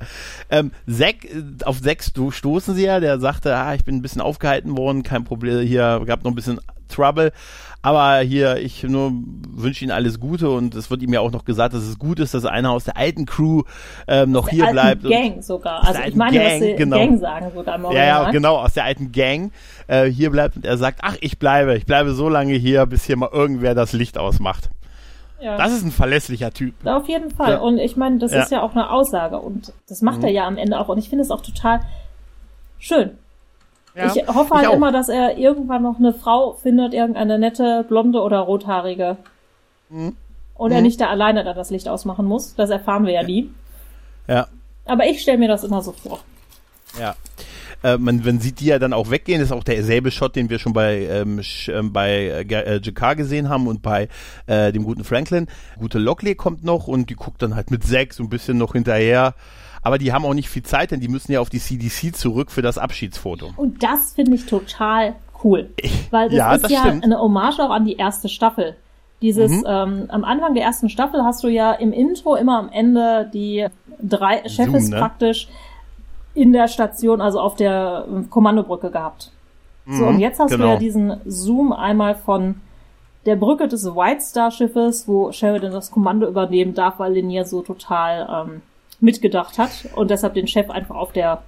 Ähm, Zack, äh, auf sechs stoßen sie ja, der sagte, ah, ich bin ein bisschen aufgehalten worden, kein Problem, hier gab noch ein bisschen Trouble. Aber hier, ich nur wünsche Ihnen alles Gute und es wird ihm ja auch noch gesagt, dass es gut ist, dass einer aus der alten Crew ähm, noch hier bleibt. Gang sogar. Also ich meine, Gang, dass sie genau. Gang sagen sogar im Ja, ja, genau, aus der alten Gang äh, hier bleibt und er sagt, ach, ich bleibe, ich bleibe so lange hier, bis hier mal irgendwer das Licht ausmacht. Ja. Das ist ein verlässlicher Typ. Auf jeden Fall. Ja. Und ich meine, das ja. ist ja auch eine Aussage. Und das macht mhm. er ja am Ende auch. Und ich finde es auch total schön. Ich hoffe halt ich immer, dass er irgendwann noch eine Frau findet, irgendeine nette, blonde oder rothaarige. Mhm. Und mhm. er nicht da alleine da das Licht ausmachen muss. Das erfahren wir ja nie. Ja. Aber ich stelle mir das immer so vor. Ja. Äh, man, man sieht die ja dann auch weggehen. Das ist auch derselbe Shot, den wir schon bei, ähm, ähm bei äh, äh Jakar gesehen haben und bei äh, dem guten Franklin. Gute Lockley kommt noch und die guckt dann halt mit sechs so ein bisschen noch hinterher. Aber die haben auch nicht viel Zeit, denn die müssen ja auf die CDC zurück für das Abschiedsfoto. Und das finde ich total cool. Weil das ja, ist das ja stimmt. eine Hommage auch an die erste Staffel. Dieses, mhm. ähm, am Anfang der ersten Staffel hast du ja im Intro immer am Ende die drei Chefs ne? praktisch in der Station, also auf der ähm, Kommandobrücke gehabt. Mhm, so, und jetzt hast genau. du ja diesen Zoom einmal von der Brücke des White Star Schiffes, wo Sheridan das Kommando übernehmen darf, weil Linier so total ähm, mitgedacht hat und deshalb den Chef einfach auf der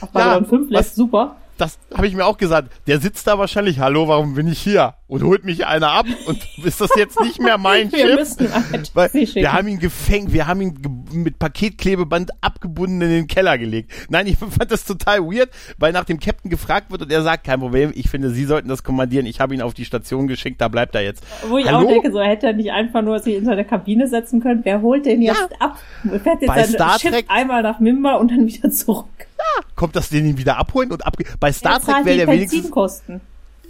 auf Babylon ja, 5 lässt. Was, Super das habe ich mir auch gesagt. Der sitzt da wahrscheinlich, hallo, warum bin ich hier? Und holt mich einer ab und ist das jetzt nicht mehr mein wir Schiff? Halt Weil wir haben ihn gefängt, wir haben ihn ge mit Paketklebeband abgebunden in den Keller gelegt. Nein, ich fand das total weird, weil nach dem Captain gefragt wird und er sagt, kein Problem, ich finde, Sie sollten das kommandieren, ich habe ihn auf die Station geschickt, da bleibt er jetzt. Wo ich hallo? auch denke, so hätte er nicht einfach nur sich in seine Kabine setzen können. Wer holt den jetzt ja. ab? Fährt jetzt Bei sein Schiff einmal nach Mimba und dann wieder zurück. Ja, kommt das den wieder abholen und abge Bei Star Trek wäre der wenigstens.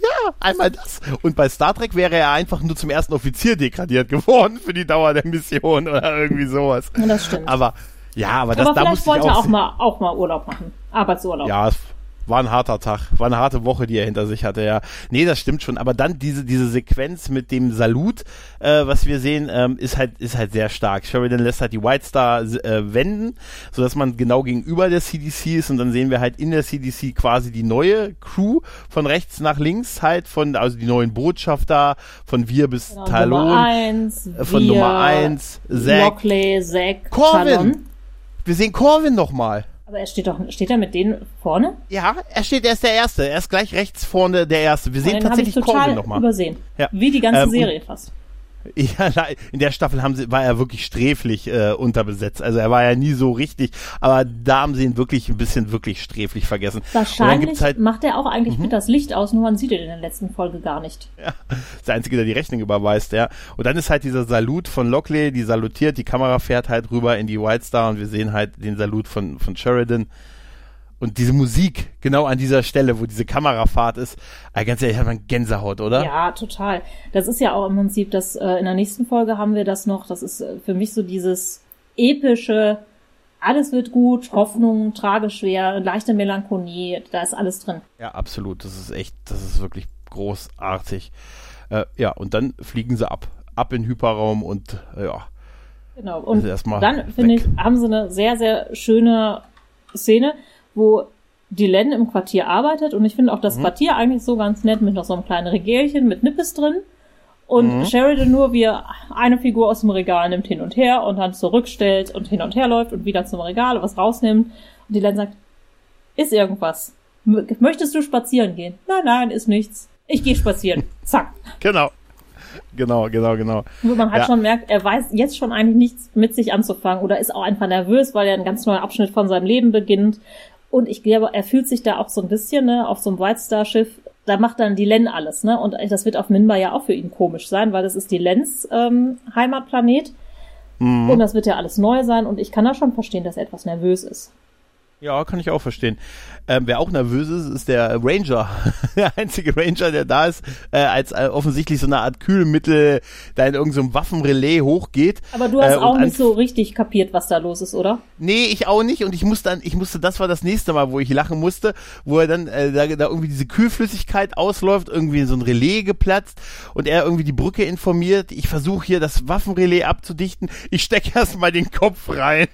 Ja, einmal das. Und bei Star Trek wäre er einfach nur zum ersten Offizier degradiert geworden für die Dauer der Mission oder irgendwie sowas. Ja, das stimmt. Aber ja, aber, aber das da muss wollte er auch mal auch mal Urlaub machen. Arbeitsurlaub. Ja, war ein harter Tag, war eine harte Woche, die er hinter sich hatte, ja. Nee, das stimmt schon, aber dann diese, diese Sequenz mit dem Salut, äh, was wir sehen, ähm, ist halt, ist halt sehr stark. Sheridan lässt halt die White Star äh, wenden, sodass man genau gegenüber der CDC ist und dann sehen wir halt in der CDC quasi die neue Crew von rechts nach links halt von, also die neuen Botschafter von wir bis genau, Talon. Nummer eins, äh, von wir, Nummer eins, Zack. Lockley, Zack, Corvin. Talon. Wir sehen Corvin nochmal. Aber er steht doch, steht er mit denen vorne? Ja, er steht, er ist der Erste. Er ist gleich rechts vorne der Erste. Wir sehen tatsächlich Corbin nochmal. übersehen. Ja. Wie die ganze ähm, Serie fast. Ja, in der Staffel haben sie, war er wirklich sträflich äh, unterbesetzt. Also er war ja nie so richtig, aber da haben sie ihn wirklich ein bisschen wirklich sträflich vergessen. Wahrscheinlich halt, macht er auch eigentlich mhm. mit das Licht aus, nur man sieht ihn in der letzten Folge gar nicht. Ja, ist der Einzige, der die Rechnung überweist, ja. Und dann ist halt dieser Salut von Lockley, die salutiert, die Kamera fährt halt rüber in die White Star und wir sehen halt den Salut von, von Sheridan. Und diese Musik, genau an dieser Stelle, wo diese Kamerafahrt ist, ganz ehrlich, hat man Gänsehaut, oder? Ja, total. Das ist ja auch im Prinzip, das, äh, in der nächsten Folge haben wir das noch, das ist äh, für mich so dieses epische, alles wird gut, Hoffnung, trageschwer, leichte Melancholie, da ist alles drin. Ja, absolut. Das ist echt, das ist wirklich großartig. Äh, ja, und dann fliegen sie ab. Ab in Hyperraum und äh, ja. Genau. Und dann, finde ich, haben sie eine sehr, sehr schöne Szene wo die Len im Quartier arbeitet und ich finde auch das mhm. Quartier eigentlich so ganz nett mit noch so einem kleinen Regelchen mit Nippes drin Und mhm. Sheridan nur, wie er eine Figur aus dem Regal nimmt hin und her und dann zurückstellt und hin und her läuft und wieder zum Regal was rausnimmt. Und die Len sagt, ist irgendwas. Möchtest du spazieren gehen? Nein, nein, ist nichts. Ich gehe spazieren. Zack. Genau. Genau, genau, genau. Nur man hat ja. schon merkt, er weiß jetzt schon eigentlich nichts mit sich anzufangen oder ist auch einfach nervös, weil er ein ganz neuer Abschnitt von seinem Leben beginnt. Und ich glaube, er fühlt sich da auch so ein bisschen, ne, auf so einem White Star Schiff, da macht dann die Len alles, ne? Und das wird auf Minba ja auch für ihn komisch sein, weil das ist die Lens ähm, Heimatplanet. Mhm. Und das wird ja alles neu sein und ich kann da schon verstehen, dass er etwas nervös ist. Ja, kann ich auch verstehen. Ähm, wer auch nervös ist, ist der Ranger. der einzige Ranger, der da ist, äh, als äh, offensichtlich so eine Art Kühlmittel da in irgendeinem so Waffenrelais hochgeht. Aber du hast äh, auch nicht so richtig kapiert, was da los ist, oder? Nee, ich auch nicht. Und ich musste dann, ich musste, das war das nächste Mal, wo ich lachen musste, wo er dann äh, da, da irgendwie diese Kühlflüssigkeit ausläuft, irgendwie so ein Relais geplatzt und er irgendwie die Brücke informiert. Ich versuche hier das Waffenrelais abzudichten. Ich stecke erstmal den Kopf rein.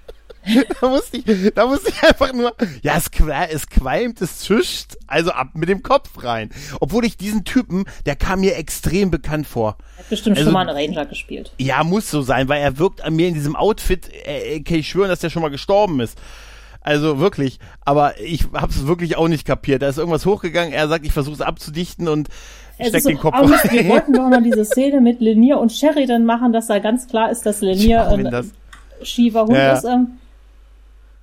da musste ich, da musste ich einfach nur, ja, es, es qualmt, es zischt, also ab mit dem Kopf rein. Obwohl ich diesen Typen, der kam mir extrem bekannt vor. Er hat bestimmt also, schon mal einen Ranger gespielt. Ja, muss so sein, weil er wirkt an mir in diesem Outfit, äh, kann ich schwören, dass der schon mal gestorben ist. Also wirklich, aber ich hab's wirklich auch nicht kapiert. Da ist irgendwas hochgegangen, er sagt, ich versuche es abzudichten und es steck den Kopf rein. Wir wollten doch noch diese Szene mit Lenier und Sheridan machen, dass da ganz klar ist, dass Lenier ein schiefer Hund ja. ist. Ähm,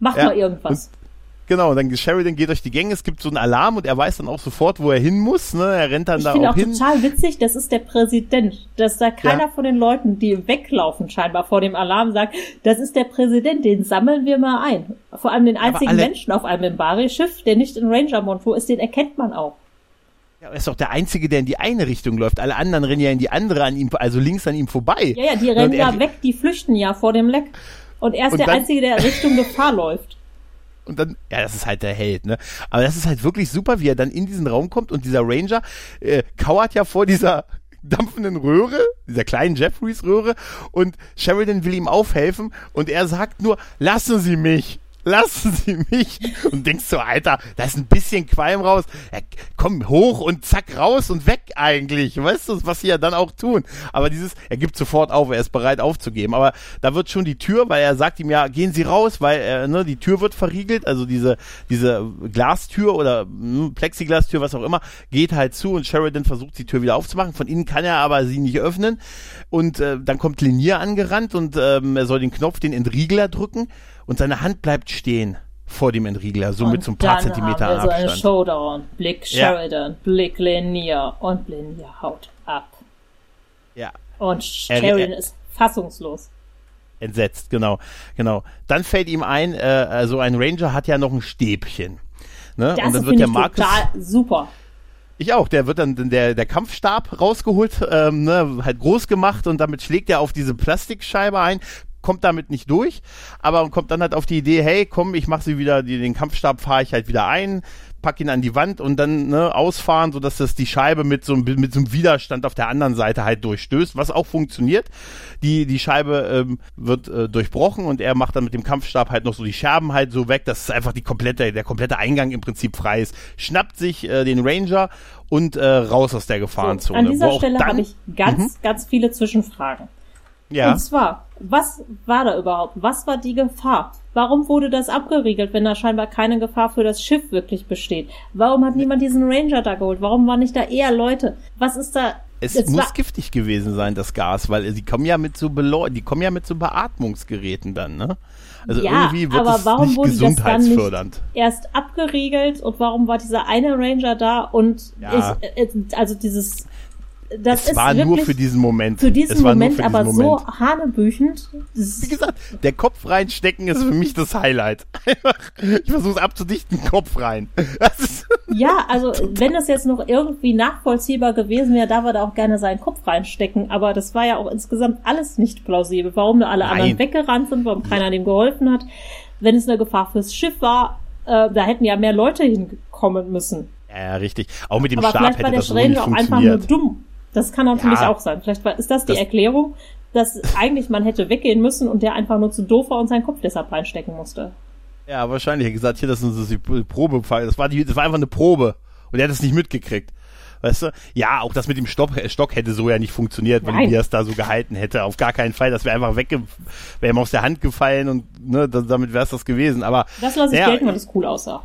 Mach ja. mal irgendwas. Und, genau, dann Sheridan geht durch die Gänge, es gibt so einen Alarm und er weiß dann auch sofort, wo er hin muss. Ne? Er rennt dann ich da auch, auch hin. total witzig, das ist der Präsident, dass da keiner ja. von den Leuten, die weglaufen scheinbar vor dem Alarm, sagt, das ist der Präsident, den sammeln wir mal ein. Vor allem den einzigen Menschen auf einem Imbari-Schiff, der nicht in Ranger-Montur ist, den erkennt man auch. Ja, er ist doch der Einzige, der in die eine Richtung läuft. Alle anderen rennen ja in die andere an ihm, also links an ihm vorbei. Ja, ja, die rennen ja weg, die flüchten ja vor dem Leck. Und er ist und der dann, Einzige, der Richtung Gefahr läuft. Und dann, ja, das ist halt der Held, ne? Aber das ist halt wirklich super, wie er dann in diesen Raum kommt und dieser Ranger äh, kauert ja vor dieser dampfenden Röhre, dieser kleinen Jeffreys Röhre und Sheridan will ihm aufhelfen und er sagt nur, lassen Sie mich lassen Sie mich. Und denkst so, Alter, da ist ein bisschen Qualm raus. Ja, komm hoch und zack raus und weg eigentlich. Weißt du, was sie ja dann auch tun. Aber dieses, er gibt sofort auf, er ist bereit aufzugeben. Aber da wird schon die Tür, weil er sagt ihm ja, gehen Sie raus, weil äh, ne, die Tür wird verriegelt. Also diese, diese Glastür oder mh, hm, Plexiglastür, was auch immer, geht halt zu und Sheridan versucht die Tür wieder aufzumachen. Von innen kann er aber sie nicht öffnen. Und äh, dann kommt Linier angerannt und ähm, er soll den Knopf, den Entriegler drücken und seine Hand bleibt stehen vor dem Entriegler, so und mit so ein paar Zentimeter haben wir so Abstand. eine Showdown. Blick Sheridan, ja. Blick Lanier und Lanier haut ab. Ja. Und Sheridan er, ist fassungslos. Entsetzt, genau, genau. Dann fällt ihm ein, äh, also ein Ranger hat ja noch ein Stäbchen. Ne? Das und dann wird der Markus total super. Ich auch. Der wird dann der, der Kampfstab rausgeholt, ähm, ne, halt groß gemacht und damit schlägt er auf diese Plastikscheibe ein, kommt damit nicht durch, aber kommt dann halt auf die Idee, hey, komm, ich mache sie wieder, den Kampfstab fahre ich halt wieder ein, pack ihn an die Wand und dann ne, ausfahren, sodass das die Scheibe mit so, mit so einem Widerstand auf der anderen Seite halt durchstößt, was auch funktioniert. Die, die Scheibe ähm, wird äh, durchbrochen und er macht dann mit dem Kampfstab halt noch so die Scherben halt so weg, dass es einfach die komplette, der komplette Eingang im Prinzip frei ist. Schnappt sich äh, den Ranger und äh, raus aus der Gefahrenzone. So, an dieser Stelle habe ich ganz, mhm. ganz viele Zwischenfragen. Ja. Und zwar, was war da überhaupt? Was war die Gefahr? Warum wurde das abgeriegelt, wenn da scheinbar keine Gefahr für das Schiff wirklich besteht? Warum hat niemand diesen Ranger da geholt? Warum waren nicht da eher Leute? Was ist da? Es, es muss giftig gewesen sein, das Gas, weil sie kommen ja mit so Beleu die kommen ja mit so Beatmungsgeräten dann, ne? Also ja, irgendwie wird aber warum nicht wurde gesundheitsfördernd. Das dann nicht erst abgeriegelt und warum war dieser eine Ranger da und ja. ich, äh, also dieses das es war nur für diesen Moment. Für diesen Moment, für diesen aber Moment. so hanebüchend. Wie gesagt, der Kopf reinstecken ist für mich das Highlight. ich versuche es abzudichten, Kopf rein. ja, also wenn das jetzt noch irgendwie nachvollziehbar gewesen wäre, da würde er auch gerne seinen Kopf reinstecken. Aber das war ja auch insgesamt alles nicht plausibel. Warum da alle Nein. anderen weggerannt sind, warum keiner dem geholfen hat. Wenn es eine Gefahr fürs Schiff war, äh, da hätten ja mehr Leute hinkommen müssen. Ja, richtig. Auch mit dem Aber Stab hätte das so nicht funktioniert. einfach nur dumm. Das kann natürlich ja, auch sein. Vielleicht war, ist das die das, Erklärung, dass eigentlich man hätte weggehen müssen und der einfach nur zu doof war und seinen Kopf deshalb reinstecken musste. Ja, wahrscheinlich. Er hat gesagt, hier, das ist die Probe. Das war, die, das war einfach eine Probe. Und er hat es nicht mitgekriegt. Weißt du? Ja, auch das mit dem Stock, Stock hätte so ja nicht funktioniert, wenn er es da so gehalten hätte. Auf gar keinen Fall. Das wäre einfach wegge, wäre ihm aus der Hand gefallen und ne, damit wäre es das gewesen. Aber das lasse ich ja, gelten, weil das cool aussah.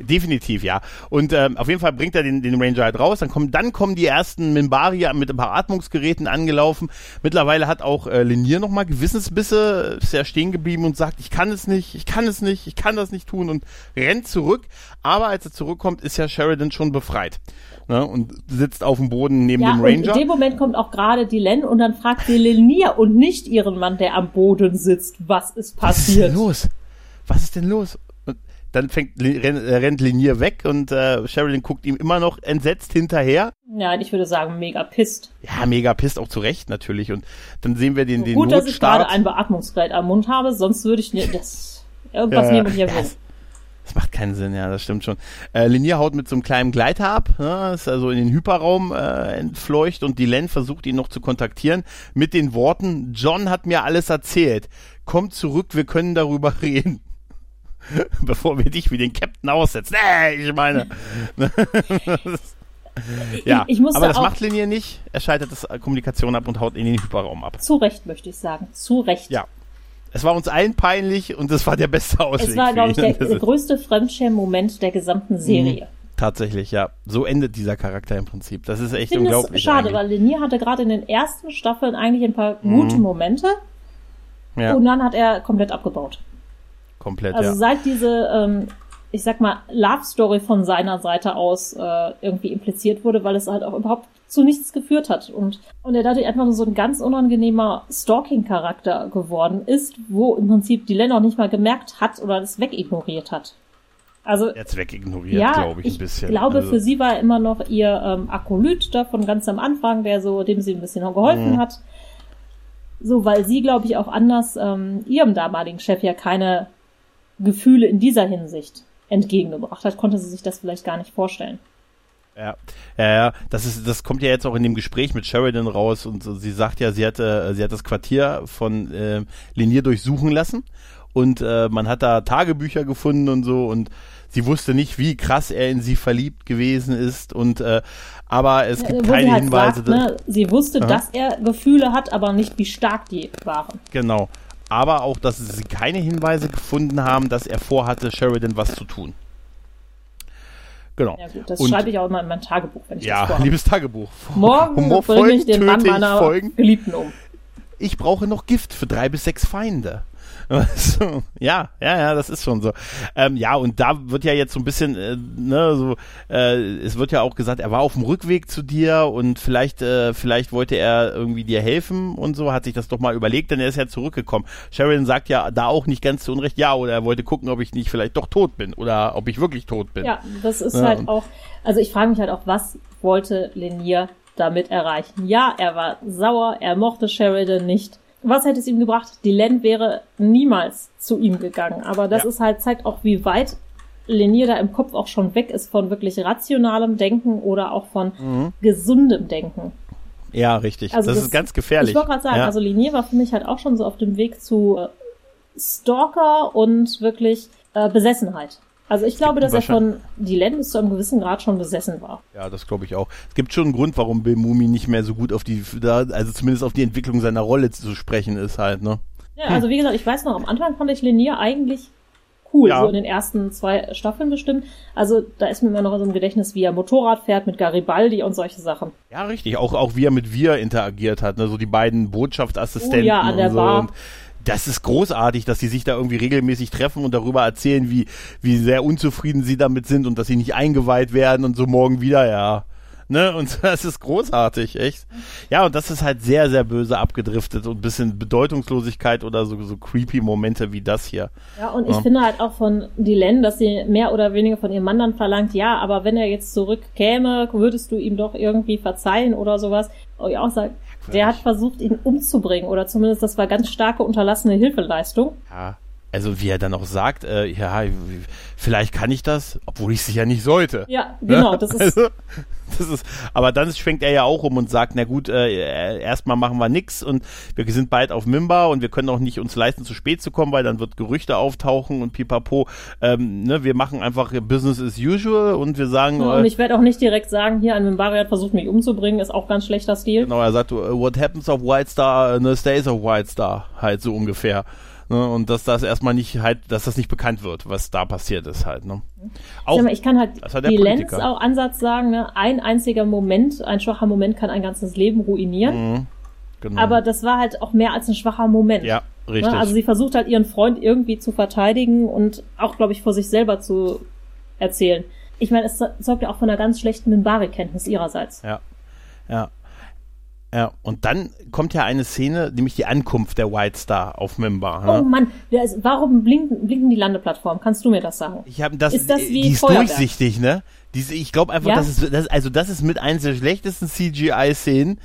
Definitiv, ja. Und ähm, auf jeden Fall bringt er den, den Ranger halt raus. Dann kommen, dann kommen die ersten Minbari mit ein paar Atmungsgeräten angelaufen. Mittlerweile hat auch äh, Linier nochmal Gewissensbisse, ist ja stehen geblieben und sagt, ich kann es nicht, ich kann es nicht, ich kann das nicht tun und rennt zurück. Aber als er zurückkommt, ist ja Sheridan schon befreit. Ne, und sitzt auf dem Boden neben ja, dem Ranger. Und in dem Moment kommt auch gerade die Len und dann fragt sie Linier und nicht ihren Mann, der am Boden sitzt, was ist passiert. Was ist denn los? Was ist denn los? Dann fängt, rennt, äh, rennt Linier weg und äh, Sherilyn guckt ihm immer noch entsetzt hinterher. Ja, ich würde sagen, mega pisst. Ja, mega pisst, auch zu Recht natürlich. Und dann sehen wir den, den Gut, Notstart. dass ich gerade ein Beatmungsgerät am Mund habe, sonst würde ich nicht, das, irgendwas ja, nehme ich ja das, das macht keinen Sinn, ja, das stimmt schon. Äh, Linier haut mit so einem kleinen Gleiter ab, ne, ist also in den Hyperraum äh, entfleucht und Dylan versucht ihn noch zu kontaktieren mit den Worten, John hat mir alles erzählt. Komm zurück, wir können darüber reden. bevor wir dich wie den Captain aussetzen. Nee, ich meine. ja, ich, ich aber das macht Linie nicht. Er schaltet das Kommunikation ab und haut in den Hyperraum ab. Zu Recht, möchte ich sagen. Zu Recht. Ja. Es war uns allen peinlich und es war der beste Ausweg. Es war, glaube ich, der, der größte Fremdschirm-Moment der gesamten Serie. Mhm. Tatsächlich, ja. So endet dieser Charakter im Prinzip. Das ist echt ich unglaublich. schade, eigentlich. weil Linier hatte gerade in den ersten Staffeln eigentlich ein paar gute mhm. Momente. Ja. Und dann hat er komplett abgebaut komplett. Also ja. seit diese, ähm, ich sag mal, Love Story von seiner Seite aus äh, irgendwie impliziert wurde, weil es halt auch überhaupt zu nichts geführt hat. Und, und er dadurch einfach nur so ein ganz unangenehmer Stalking-Charakter geworden ist, wo im Prinzip die Len auch nicht mal gemerkt hat oder das wegignoriert hat. Also, Jetzt wegignoriert, ja, glaube ich, ein bisschen. Ich glaube, also. für sie war immer noch ihr ähm, Akolyt da von ganz am Anfang, der so, dem sie ein bisschen geholfen mhm. hat. So, weil sie, glaube ich, auch anders ähm, ihrem damaligen Chef ja keine Gefühle in dieser Hinsicht entgegengebracht hat, konnte sie sich das vielleicht gar nicht vorstellen. Ja, ja, ja, das ist, das kommt ja jetzt auch in dem Gespräch mit Sheridan raus und so, sie sagt ja, sie hatte, sie hat das Quartier von äh, Linier durchsuchen lassen und äh, man hat da Tagebücher gefunden und so und sie wusste nicht, wie krass er in sie verliebt gewesen ist und äh, aber es gibt ja, keine halt Hinweise. Sagt, ne, sie wusste, Aha. dass er Gefühle hat, aber nicht, wie stark die waren. Genau aber auch, dass sie keine Hinweise gefunden haben, dass er vorhatte, Sheridan was zu tun. Genau. Ja gut, das und, schreibe ich auch immer in mein Tagebuch, wenn ich ja, das Ja, liebes Tagebuch. Morgen bringe ich den Mann meiner Folgen. Geliebten um. Ich brauche noch Gift für drei bis sechs Feinde. Ja, ja, ja, das ist schon so. Ähm, ja, und da wird ja jetzt so ein bisschen, äh, ne, so, äh, es wird ja auch gesagt, er war auf dem Rückweg zu dir und vielleicht, äh, vielleicht wollte er irgendwie dir helfen und so, hat sich das doch mal überlegt, denn er ist ja zurückgekommen. Sheridan sagt ja da auch nicht ganz zu Unrecht, ja, oder er wollte gucken, ob ich nicht vielleicht doch tot bin oder ob ich wirklich tot bin. Ja, das ist ja, halt auch, also ich frage mich halt auch, was wollte Lenier damit erreichen? Ja, er war sauer, er mochte Sheridan nicht was hätte es ihm gebracht? Die Len wäre niemals zu ihm gegangen. Aber das ja. ist halt, zeigt auch, wie weit Lenier da im Kopf auch schon weg ist von wirklich rationalem Denken oder auch von mhm. gesundem Denken. Ja, richtig. Also das, das ist ganz gefährlich. Ich wollte gerade sagen, ja. also Lenier war für mich halt auch schon so auf dem Weg zu äh, Stalker und wirklich äh, Besessenheit. Also ich glaube, dass er von Dylan bis zu einem gewissen Grad schon besessen war. Ja, das glaube ich auch. Es gibt schon einen Grund, warum Bill Mumi nicht mehr so gut auf die, also zumindest auf die Entwicklung seiner Rolle zu sprechen ist halt, ne? Ja, also wie gesagt, ich weiß noch, am Anfang fand ich Lenier eigentlich cool, ja. so in den ersten zwei Staffeln bestimmt. Also da ist mir immer noch so im Gedächtnis, wie er Motorrad fährt mit Garibaldi und solche Sachen. Ja, richtig. Auch, auch wie er mit Wir interagiert hat, ne? so die beiden Botschaftsassistenten oh, ja, an der und so. Bar. Und das ist großartig, dass sie sich da irgendwie regelmäßig treffen und darüber erzählen, wie, wie sehr unzufrieden sie damit sind und dass sie nicht eingeweiht werden und so morgen wieder, ja. Ne? Und das ist großartig, echt. Ja, und das ist halt sehr, sehr böse abgedriftet und ein bisschen Bedeutungslosigkeit oder so, so creepy Momente wie das hier. Ja, und ich ja. finde halt auch von Dylan, dass sie mehr oder weniger von ihrem Mann dann verlangt, ja, aber wenn er jetzt zurückkäme, würdest du ihm doch irgendwie verzeihen oder sowas. Und ich auch sage, der hat versucht, ihn umzubringen oder zumindest das war ganz starke unterlassene Hilfeleistung. Ja. also wie er dann auch sagt, äh, ja, vielleicht kann ich das, obwohl ich es ja nicht sollte. Ja, genau, das ist. Also, das ist, aber dann schwenkt er ja auch um und sagt, na gut, äh, erstmal machen wir nix und wir sind bald auf Mimba und wir können auch nicht uns leisten, zu spät zu kommen, weil dann wird Gerüchte auftauchen und pipapo. Ähm, ne, wir machen einfach Business as usual und wir sagen. Ja, und ich werde auch nicht direkt sagen, hier ein Mimbari hat versucht, mich umzubringen, ist auch ganz schlechter Stil. Genau, er sagt, what happens of White Star, ne, stays of White Star, halt so ungefähr. Ne, und dass das erstmal nicht halt, dass das nicht bekannt wird, was da passiert ist halt. Ne. Auch, mal, ich kann halt die Lenz auch Ansatz sagen, ne, ein einziger Moment, ein schwacher Moment kann ein ganzes Leben ruinieren. Mhm, genau. Aber das war halt auch mehr als ein schwacher Moment. Ja, ne, richtig. Also sie versucht halt ihren Freund irgendwie zu verteidigen und auch, glaube ich, vor sich selber zu erzählen. Ich meine, es zeugt ja auch von einer ganz schlechten Mimbari-Kenntnis ihrerseits. Ja, ja. Ja, und dann kommt ja eine Szene, nämlich die Ankunft der White Star auf Mimba. Ne? Oh Mann, warum blinken, blinken die Landeplattformen? Kannst du mir das sagen? Ich habe das, ist das wie die ist Feuerwerk? durchsichtig, ne? Diese, ich glaube einfach, ja? das ist, das, also das ist mit eines der schlechtesten CGI-Szenen,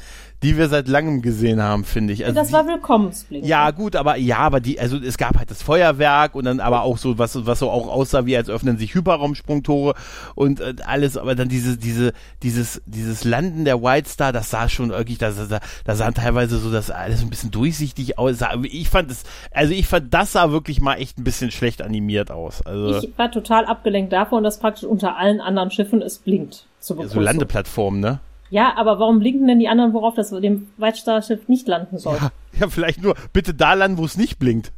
die wir seit langem gesehen haben, finde ich. Also das die, war Willkommensblick. Ja, gut, aber ja, aber die, also es gab halt das Feuerwerk und dann aber auch so, was, was so auch aussah, wie als öffnen sich Hyperraumsprungtore und äh, alles, aber dann diese, diese, dieses, dieses Landen der White Star, das sah schon wirklich, da, da, da sahen teilweise so das alles ein bisschen durchsichtig aus. Ich fand es, also ich fand, das sah wirklich mal echt ein bisschen schlecht animiert aus. Also, ich war total abgelenkt davon, dass praktisch unter allen anderen Schiffen es blinkt. So Landeplattformen, ne? Ja, aber warum blinken denn die anderen, worauf das dem White Star Schiff nicht landen soll? Ja, ja, vielleicht nur bitte da landen, wo es nicht blinkt.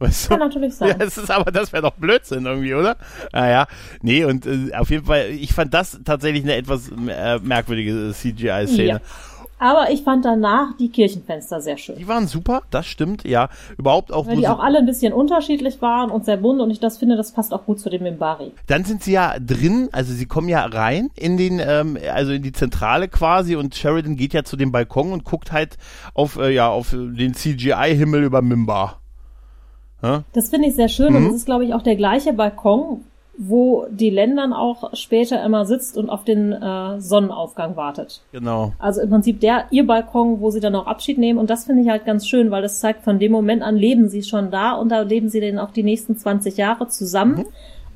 Weißt Kann du? natürlich sein. Ja, das ist aber, das wäre doch Blödsinn irgendwie, oder? Naja, nee, und äh, auf jeden Fall, ich fand das tatsächlich eine etwas äh, merkwürdige CGI-Szene. Ja. Aber ich fand danach die Kirchenfenster sehr schön. Die waren super, das stimmt, ja. Überhaupt auch. Weil die auch alle ein bisschen unterschiedlich waren und sehr bunt und ich das finde, das passt auch gut zu dem Mimbari. Dann sind sie ja drin, also sie kommen ja rein in den, ähm, also in die Zentrale quasi und Sheridan geht ja zu dem Balkon und guckt halt auf, äh, ja, auf den CGI-Himmel über Mimbar. Ja? Das finde ich sehr schön mhm. und es ist, glaube ich, auch der gleiche Balkon, wo die Ländern auch später immer sitzt und auf den äh, Sonnenaufgang wartet. Genau. Also im Prinzip der ihr Balkon, wo sie dann auch Abschied nehmen und das finde ich halt ganz schön, weil das zeigt, von dem Moment an leben sie schon da und da leben sie dann auch die nächsten 20 Jahre zusammen. Mhm.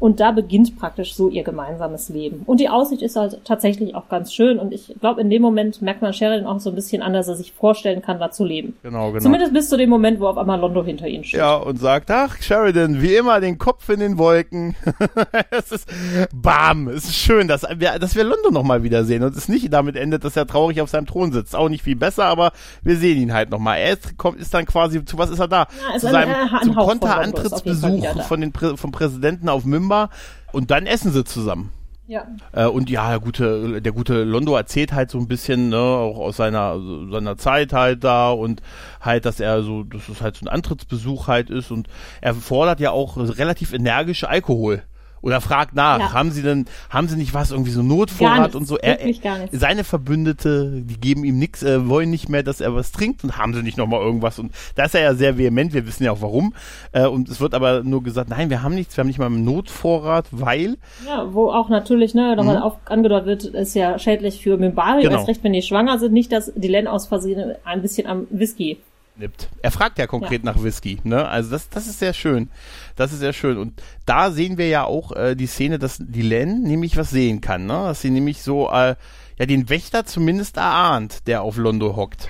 Und da beginnt praktisch so ihr gemeinsames Leben. Und die Aussicht ist halt tatsächlich auch ganz schön. Und ich glaube, in dem Moment merkt man Sheridan auch so ein bisschen an, dass er sich vorstellen kann, da zu leben. Genau, genau. Zumindest bis zu dem Moment, wo auf einmal Londo hinter ihnen steht. Ja, und sagt, ach, Sheridan, wie immer, den Kopf in den Wolken. es ist, bam, es ist schön, dass wir, dass wir Londo nochmal wiedersehen. Und es nicht damit endet, dass er traurig auf seinem Thron sitzt. Auch nicht viel besser, aber wir sehen ihn halt nochmal. Er ist, kommt, ist dann quasi, zu was ist er da? Ja, zu seinem, ein, ein zum Konterantrittsbesuch von den von Präsidenten auf Mimba November und dann essen sie zusammen. Ja. Äh, und ja, der gute, der gute Londo erzählt halt so ein bisschen, ne, auch aus seiner, seiner Zeit halt da und halt, dass er so, dass es halt so ein Antrittsbesuch halt ist und er fordert ja auch relativ energisch Alkohol oder fragt nach, ja. haben sie denn, haben sie nicht was, irgendwie so Notvorrat und so? Er, gar nichts. Seine Verbündete, die geben ihm nichts, äh, wollen nicht mehr, dass er was trinkt und haben sie nicht nochmal irgendwas. Und da ist er ja sehr vehement, wir wissen ja auch warum. Äh, und es wird aber nur gesagt, nein, wir haben nichts, wir haben nicht mal einen Notvorrat, weil. Ja, wo auch natürlich, ne, nochmal mhm. angedeutet wird, ist ja schädlich für Mimbari, genau. erst recht, wenn die schwanger sind, nicht, dass die Len aus Versehen ein bisschen am Whisky nippt. Er fragt ja konkret ja. nach Whisky, ne? Also das, das ist sehr schön. Das ist sehr schön. Und da sehen wir ja auch äh, die Szene, dass die Len nämlich was sehen kann, ne? Dass sie nämlich so, äh, ja, den Wächter zumindest erahnt, der auf Londo hockt.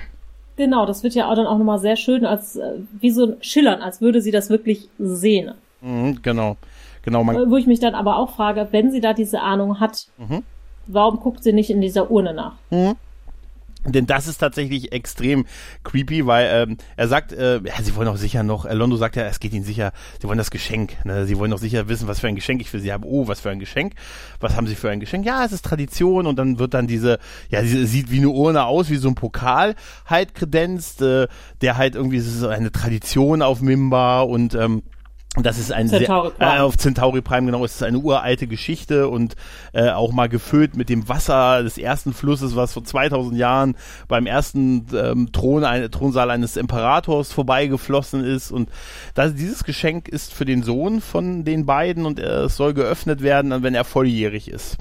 Genau, das wird ja auch dann auch nochmal sehr schön, als äh, wie so ein Schillern, als würde sie das wirklich sehen. Mhm, genau. Genau, Wo ich mich dann aber auch frage, wenn sie da diese Ahnung hat, mhm. warum guckt sie nicht in dieser Urne nach? Mhm. Denn das ist tatsächlich extrem creepy, weil ähm, er sagt, äh, ja, sie wollen auch sicher noch, Londo sagt ja, es geht ihnen sicher, sie wollen das Geschenk, ne? sie wollen doch sicher wissen, was für ein Geschenk ich für sie habe. Oh, was für ein Geschenk? Was haben sie für ein Geschenk? Ja, es ist Tradition und dann wird dann diese, ja, sie sieht wie eine Urne aus, wie so ein Pokal halt kredenzt, äh, der halt irgendwie, es ist eine Tradition auf Mimba und ähm, das ist ein Centauri sehr, äh, auf Centauri Prime genau, es ist eine uralte Geschichte und äh, auch mal gefüllt mit dem Wasser des ersten Flusses, was vor 2000 Jahren beim ersten ähm, Thron, ein, Thronsaal eines Imperators vorbeigeflossen ist und das, dieses Geschenk ist für den Sohn von den beiden und äh, es soll geöffnet werden, wenn er volljährig ist.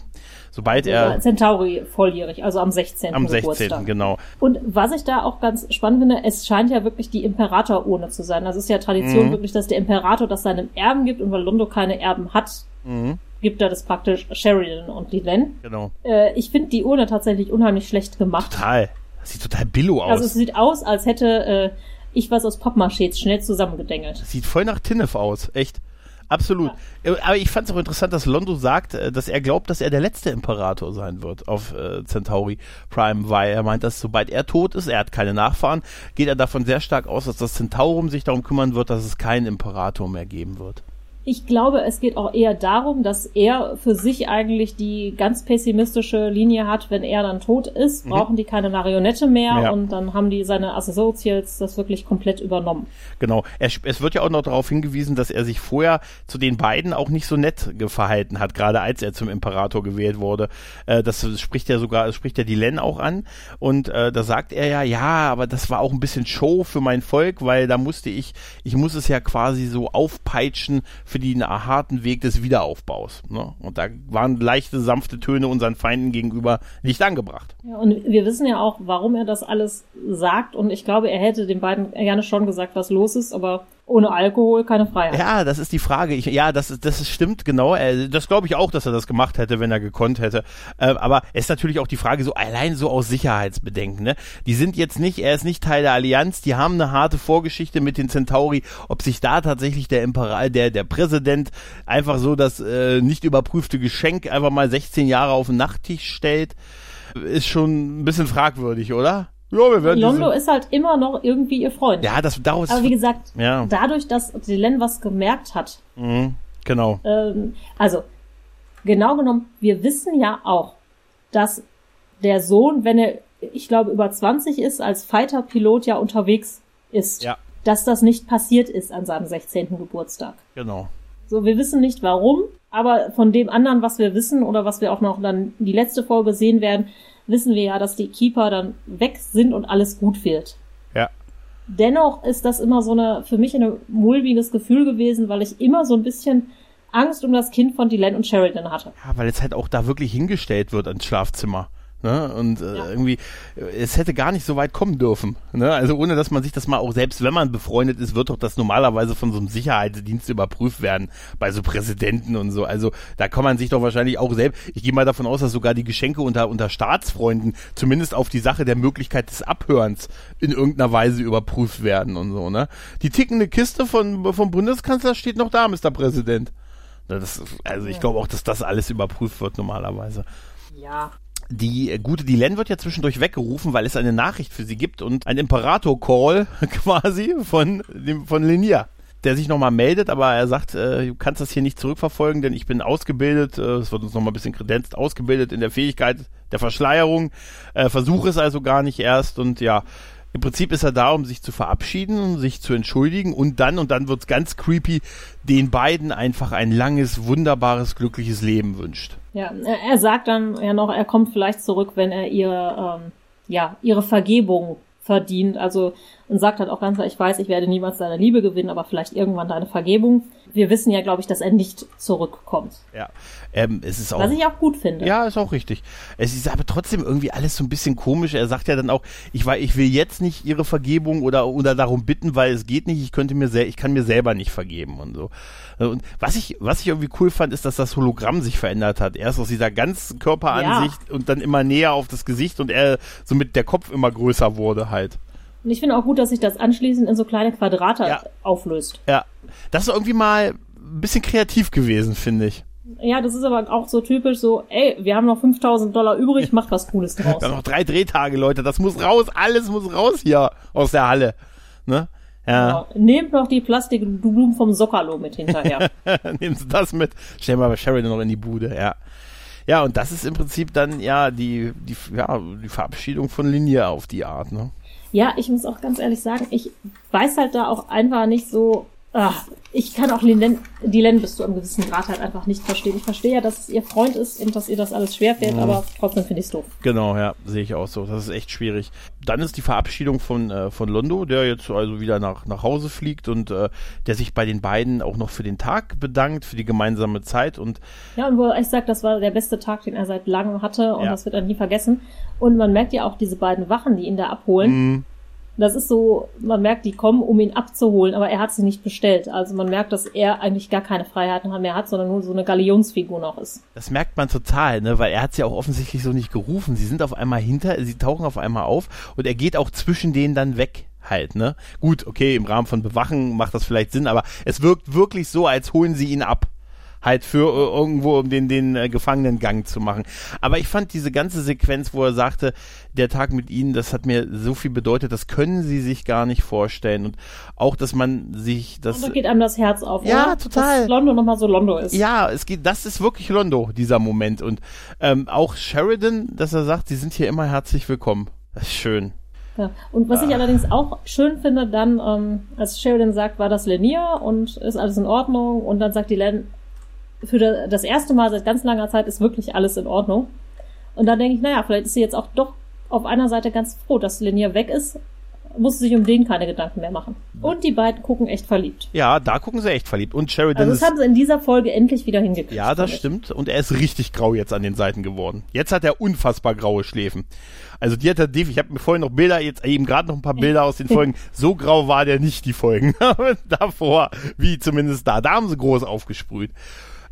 Sobald also er. Centauri volljährig, also am 16. Am 16. Geburtstag. genau. Und was ich da auch ganz spannend finde, es scheint ja wirklich die Imperatorurne zu sein. Also es ist ja Tradition Mhm. wirklich, dass der Imperator das seinem Erben gibt und weil Londo keine Erben hat, Mhm, gibt er das praktisch Sheridan und Liven. genau. Äh, ich finde die Urne tatsächlich unheimlich schlecht gemacht. Total. Das sieht total billo aus. Also es sieht aus, als hätte äh, ich was aus Pappmaché schnell zusammengedengelt. Das sieht voll nach Tinnef aus, echt. Absolut. Äh, Aber ich fand es auch interessant, dass Londo sagt, äh, dass er glaubt, dass er der letzte Imperator sein wird auf äh, Centauri Prime, weil er meint, dass sobald er tot ist, er hat keine Nachfahren, geht er davon sehr stark aus, dass das Centaurum sich darum kümmern wird, dass es keinen Imperator mehr geben wird. Ich glaube, es geht auch eher darum, dass er für sich eigentlich die ganz pessimistische Linie hat, wenn er dann tot ist, brauchen die keine Marionette mehr Mhm. Ja. und dann haben die seine Associates das wirklich komplett übernommen. Genau. Er, es wird ja auch noch darauf hingewiesen, dass er sich vorher zu den beiden auch nicht so nett verhalten hat, gerade als er zum Imperator gewählt wurde. Äh, das spricht ja sogar, das spricht ja die Len auch an. Und äh, da sagt er ja, ja, aber das war auch ein bisschen Show für mein Volk, weil da musste ich, ich muss es ja quasi so aufpeitschen für den harten Weg des Wiederaufbaus. Ne? Und da waren leichte, sanfte Töne unseren Feinden gegenüber nicht angebracht. Ja, und wir wissen ja auch, warum er das alles sagt und ich glaube, er hätte den beiden gerne schon gesagt, was los ist, aber ohne Alkohol keine Freiheit. Ja, das ist die Frage. Ich, ja, das, das stimmt, genau. Äh, Das glaube ich auch, dass er das gemacht hätte, wenn er gekonnt hätte. Äh, aber es ist natürlich auch die Frage, so allein so aus Sicherheitsbedenken. Ne? Die sind jetzt nicht, er ist nicht Teil der Allianz, die haben eine harte Vorgeschichte mit den Centauri. Ob sich da tatsächlich der Imperial, der, der Präsident einfach so das äh, nicht überprüfte Geschenk einfach mal 16 Jahre auf den Nachttisch stellt, ist schon ein bisschen fragwürdig, oder? Ja, wir werden Londo diese, ist halt immer noch irgendwie ihr Freund. Ja, das daraus. Aber wie gesagt, Ja. dadurch, dass Dylan was gemerkt hat, Mhm, genau. ähm, also genau genommen, wir wissen ja auch, dass der Sohn, wenn er, ich glaube, über 20 ist, als Fighter-Pilot ja unterwegs ist, Ja. dass das nicht passiert ist an seinem 16. Geburtstag. Genau. So, wir wissen nicht warum, aber von dem anderen, was wir wissen oder was wir auch noch dann die letzte Folge sehen werden, wissen wir ja, dass die Keeper dann weg sind und alles gut wird. Ja. Dennoch ist das immer so eine, für mich ein mulmiges Gefühl gewesen, weil ich immer so ein bisschen Angst um das Kind von Dylan und Sheridan hatte. Ja, weil es halt auch da wirklich hingestellt wird ans Schlafzimmer. Ne? Und äh, Ja. irgendwie, es hätte gar nicht so weit kommen dürfen. Ne? Also ohne, dass man sich das mal auch, selbst wenn man befreundet ist, wird doch das normalerweise von so einem Sicherheitsdienst überprüft werden, bei so Präsidenten und so. Also da kann man sich doch wahrscheinlich auch selbst, ich gehe mal davon aus, dass sogar die Geschenke unter, unter Staatsfreunden zumindest auf die Sache der Möglichkeit des Abhörens in irgendeiner Weise überprüft werden und so. Ne? Die tickende Kiste von, vom Bundeskanzler steht noch da, Mr. Präsident. Das, also ich glaube auch, dass das alles überprüft wird normalerweise. Ja. Die äh, gute Dylan wird ja zwischendurch weggerufen, weil es eine Nachricht für sie gibt und ein Imperator-Call quasi von, dem, von Linia, der sich nochmal meldet, aber er sagt, äh, du kannst das hier nicht zurückverfolgen, denn ich bin ausgebildet, äh, es wird uns nochmal ein bisschen kredenzt, ausgebildet in der Fähigkeit der Verschleierung, äh, versuche es also gar nicht erst und ja, im Prinzip ist er da, um sich zu verabschieden, sich zu entschuldigen und dann, und dann wird's ganz creepy, den beiden einfach ein langes, wunderbares, glückliches Leben wünscht. Ja, er sagt dann ja noch, er kommt vielleicht zurück, wenn er ihre, ähm, ja, ihre Vergebung verdient. Also und sagt halt auch ganz klar, ich weiß, ich werde niemals deine Liebe gewinnen, aber vielleicht irgendwann deine Vergebung. Wir wissen ja, glaube ich, dass er nicht zurückkommt. Ja, ähm, es ist auch. Was ich auch gut finde. Ja, ist auch richtig. Es ist aber trotzdem irgendwie alles so ein bisschen komisch. Er sagt ja dann auch, ich war, ich will jetzt nicht ihre Vergebung oder oder darum bitten, weil es geht nicht. Ich könnte mir sel ich kann mir selber nicht vergeben und so. Und was ich was ich irgendwie cool fand, ist, dass das Hologramm sich verändert hat. Erst aus dieser ganzen Körperansicht und dann immer näher auf das Gesicht und er somit der Kopf immer größer wurde halt. Und ich finde auch gut, dass sich das anschließend in so kleine Quadrate Ja. auflöst. Ja, das ist irgendwie mal ein bisschen kreativ gewesen, finde ich. Ja, das ist aber auch so typisch so, ey, wir haben noch 5000 Dollar übrig, macht was Cooles draus. Wir haben noch drei Drehtage, Leute. Das muss raus. Alles muss raus hier aus der Halle. Ne? Ja. Genau. Nehmt noch die Plastikblumen vom Sockerlo mit hinterher. Nehmen Sie das mit. Stellen wir bei Sheridan noch in die Bude, ja. Ja, und das ist im Prinzip dann ja die, die, ja, die Verabschiedung von Linie auf die Art, ne? ja, ich muss auch ganz ehrlich sagen, ich weiß halt da auch einfach nicht so, ach, ich kann auch Dylan, Dylan bis zu einem gewissen Grad halt einfach nicht verstehen. Ich verstehe ja, dass es ihr Freund ist und dass ihr das alles schwerfällt, mhm. aber trotzdem finde ich es doof. Genau, ja, sehe ich auch so. Das ist echt schwierig. Dann ist die Verabschiedung von, äh, von Londo, der jetzt also wieder nach, nach Hause fliegt und äh, der sich bei den beiden auch noch für den Tag bedankt, für die gemeinsame Zeit und Ja, und wo er echt sagt, das war der beste Tag, den er seit langem hatte und ja. das wird er nie vergessen. Und man merkt ja auch diese beiden Wachen, die ihn da abholen. Mhm das ist so, man merkt, die kommen, um ihn abzuholen, aber er hat sie nicht bestellt. Also man merkt, dass er eigentlich gar keine Freiheiten mehr hat, sondern nur so eine Galionsfigur noch ist. Das merkt man total, ne, weil er hat sie auch offensichtlich so nicht gerufen. Sie sind auf einmal hinter, sie tauchen auf einmal auf und er geht auch zwischen denen dann weg halt, ne? Gut, okay, im Rahmen von Bewachen macht das vielleicht Sinn, aber es wirkt wirklich so, als holen sie ihn ab halt für äh, irgendwo, um den, den äh, Gefangenengang zu machen. Aber ich fand diese ganze Sequenz, wo er sagte, der Tag mit ihnen, das hat mir so viel bedeutet, das können sie sich gar nicht vorstellen. Und auch, dass man sich das. Und da geht einem das Herz auf, Ja, oder? total. Dass Londo nochmal so Londo ist. Ja, es geht, das ist wirklich Londo, dieser Moment. Und ähm, auch Sheridan, dass er sagt, sie sind hier immer herzlich willkommen. Das ist schön. Ja. Und was ah. ich allerdings auch schön finde, dann, ähm, als Sheridan sagt, war das Lanier und ist alles in Ordnung und dann sagt die Len, für das erste Mal seit ganz langer Zeit ist wirklich alles in Ordnung. Und da denke ich, naja, vielleicht ist sie jetzt auch doch auf einer Seite ganz froh, dass Linier weg ist, muss sie sich um den keine Gedanken mehr machen. Und die beiden gucken echt verliebt. Ja, da gucken sie echt verliebt. Und Sheridan also das haben sie in dieser Folge endlich wieder hingekriegt. Ja, das stimmt. Und er ist richtig grau jetzt an den Seiten geworden. Jetzt hat er unfassbar graue Schläfen. Also die hat er definitiv, ich habe mir vorhin noch Bilder, jetzt eben gerade noch ein paar Bilder aus den Folgen. So grau war der nicht, die Folgen. Davor, wie zumindest da. Da haben sie groß aufgesprüht.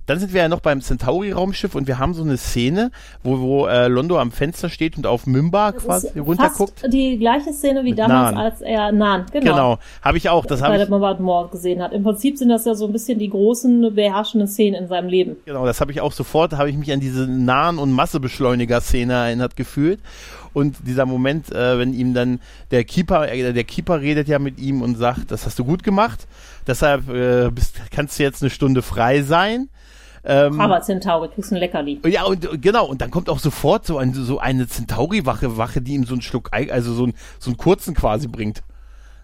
Dann sind wir ja noch beim Centauri-Raumschiff und wir haben so eine Szene, wo, wo äh, Londo am Fenster steht und auf Mimba quasi runterguckt. Fast die gleiche Szene wie Mit damals, Nan. als er Nan, genau. Genau, habe ich auch. Das bei der Bombardement gesehen hat. Im Prinzip sind das ja so ein bisschen die großen beherrschenden Szenen in seinem Leben. Genau, das habe ich auch sofort, habe ich mich an diese Nahen- und Massebeschleuniger-Szene erinnert gefühlt. Und dieser Moment, äh, wenn ihm dann der Keeper, äh, der Keeper redet ja mit ihm und sagt, das hast du gut gemacht. Deshalb äh, bist, kannst du jetzt eine Stunde frei sein. Ähm, Aber Centauri, kriegst ein Leckerli. Ja, und genau, und dann kommt auch sofort so, ein, so eine Centauri-Wache, Wache, die ihm so einen Schluck, also so, ein, so einen kurzen quasi bringt.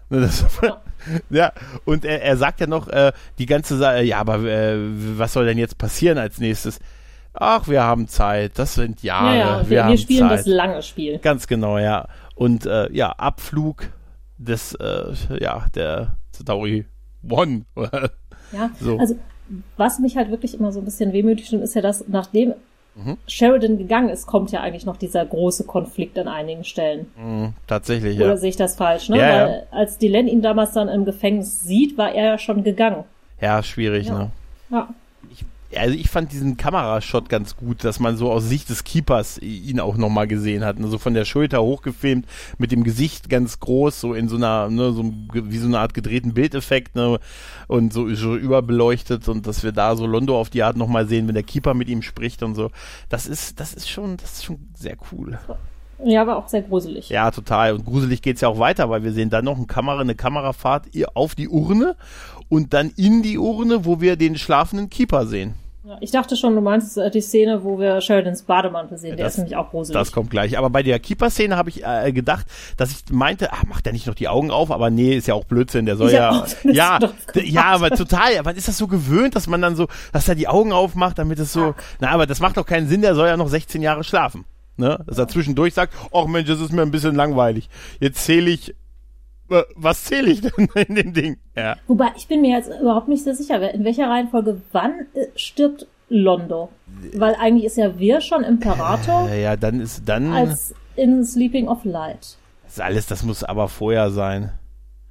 Ne, das, ja. ja, und er, er sagt ja noch äh, die ganze Sache, ja, aber äh, was soll denn jetzt passieren als nächstes? Ach, wir haben Zeit, das sind Jahre. Ja, ja, wir, wir, wir spielen Zeit. das lange Spiel. Ganz genau, ja. Und äh, ja, Abflug des, äh, ja, der Centauri One. ja, so. also was mich halt wirklich immer so ein bisschen wehmütig stimmt, ist ja, dass nachdem mhm. Sheridan gegangen ist, kommt ja eigentlich noch dieser große Konflikt an einigen Stellen. Mhm, tatsächlich, Oder ja. sehe ich das falsch, ne? Ja, Weil ja. als Dylan ihn damals dann im Gefängnis sieht, war er ja schon gegangen. Ja, schwierig, ja. ne? Ja also ich fand diesen Kamerashot ganz gut, dass man so aus Sicht des Keepers ihn auch nochmal gesehen hat. Also von der Schulter hochgefilmt, mit dem Gesicht ganz groß, so in so einer, ne, so wie so eine Art gedrehten Bildeffekt, ne, und so, so überbeleuchtet und dass wir da so Londo auf die Art nochmal sehen, wenn der Keeper mit ihm spricht und so. Das ist, das ist schon, das ist schon sehr cool. Ja, aber auch sehr gruselig. Ja, total. Und gruselig geht's ja auch weiter, weil wir sehen dann noch eine Kamera, eine Kamerafahrt auf die Urne und dann in die Urne, wo wir den schlafenden Keeper sehen. Ja, ich dachte schon, du meinst die Szene, wo wir Sheridans Bademantel sehen. Der das, ist nämlich auch gruselig. Das kommt gleich. Aber bei der Keeper-Szene habe ich äh, gedacht, dass ich meinte, ach, macht der nicht noch die Augen auf? Aber nee, ist ja auch Blödsinn. Der soll ja, ja, ja, aber total. Man ist das so gewöhnt, dass man dann so, dass er die Augen aufmacht, damit es so, ja. na, aber das macht doch keinen Sinn. Der soll ja noch 16 Jahre schlafen. Ne? Dass er zwischendurch sagt, ach Mensch, das ist mir ein bisschen langweilig. Jetzt zähle ich was zähle ich denn in dem Ding? Ja. Wobei, ich bin mir jetzt überhaupt nicht sehr sicher, in welcher Reihenfolge wann äh, stirbt Londo? Weil eigentlich ist ja wir schon Imperator. Äh, ja, dann ist dann. Als in Sleeping of Light. Das ist alles, das muss aber vorher sein.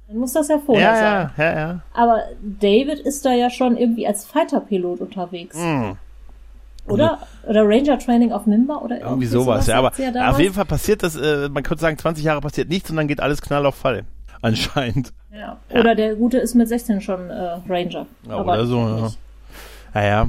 Dann muss das ja vorher ja, sein. Ja, ja, ja. Aber David ist da ja schon irgendwie als Fighter-Pilot unterwegs. Mm. Oder, oder Ranger Training auf Mimba oder irgendwie sowas, sowas ja, aber auf jeden Fall passiert das, äh, man könnte sagen, 20 Jahre passiert nichts und dann geht alles knall auf Fall anscheinend. Ja. Oder ja. der Gute ist mit 16 schon äh, Ranger. Ja, oder so, ja. Naja.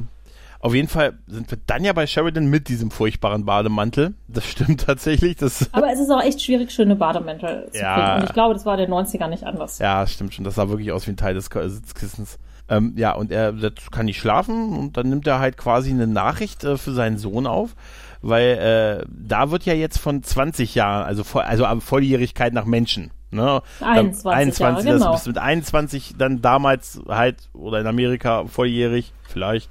Auf jeden Fall sind wir dann ja bei Sheridan mit diesem furchtbaren Bademantel. Das stimmt tatsächlich. Das Aber es ist auch echt schwierig, schöne Bademäntel zu ja. finden. Und ich glaube, das war der 90er nicht anders. Ja, stimmt schon. Das sah wirklich aus wie ein Teil des Sitzkissens. Ähm, ja, und er kann nicht schlafen und dann nimmt er halt quasi eine Nachricht äh, für seinen Sohn auf weil äh, da wird ja jetzt von 20 Jahren, also, voll, also Volljährigkeit nach Menschen. Ne? 21, 21 Jahre, das genau. bist mit 21 dann damals halt oder in Amerika volljährig vielleicht.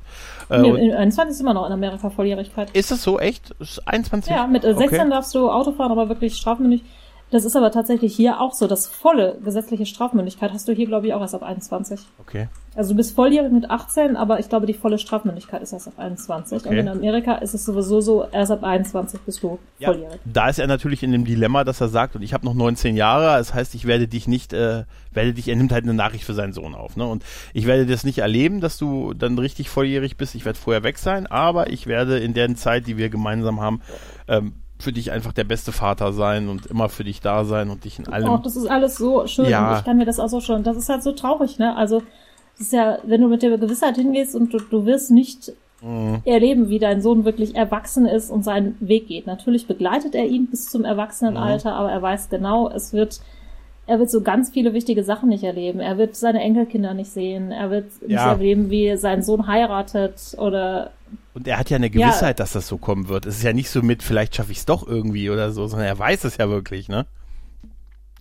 Äh, Nee, und- in 21 ist immer noch in Amerika Volljährigkeit. ist das so echt? Ist 21? Ja, mit äh, Okay. 16 darfst du Auto fahren, aber wirklich strafmündig. Das ist aber tatsächlich hier auch so. Das volle gesetzliche Strafmündigkeit hast du hier, glaube ich, auch erst ab 21. Okay. Also du bist volljährig mit 18, aber ich glaube, die volle Strafmündigkeit ist erst ab 21. Okay. Und in Amerika ist es sowieso so, erst ab 21 bist du Ja, volljährig. da ist er natürlich in dem Dilemma, dass er sagt, und ich habe noch 19 Jahre, das heißt, ich werde dich nicht, äh, werde dich, er nimmt halt eine Nachricht für seinen Sohn auf, ne? Und ich werde das nicht erleben, dass du dann richtig volljährig bist. Ich werde vorher weg sein, aber ich werde in der Zeit, die wir gemeinsam haben, ähm, für dich einfach der beste Vater sein und immer für dich da sein und dich in allem. Auch das ist alles so schön. Ja. Und ich kann mir das auch so schon. Das ist halt so traurig, ne? Also, das ist ja, wenn du mit der Gewissheit hingehst und du, du wirst nicht Mhm. erleben, wie dein Sohn wirklich erwachsen ist und seinen Weg geht. Natürlich begleitet er ihn bis zum Erwachsenenalter, aber er weiß genau, es wird, er wird so ganz viele wichtige Sachen nicht erleben. Er wird seine Enkelkinder nicht sehen. Er wird nicht Ja. erleben, wie sein Sohn heiratet oder Und er hat ja eine Ja. Gewissheit, dass das so kommen wird. Es ist ja nicht so mit, vielleicht schaffe ich es doch irgendwie oder so, sondern er weiß es ja wirklich, ne?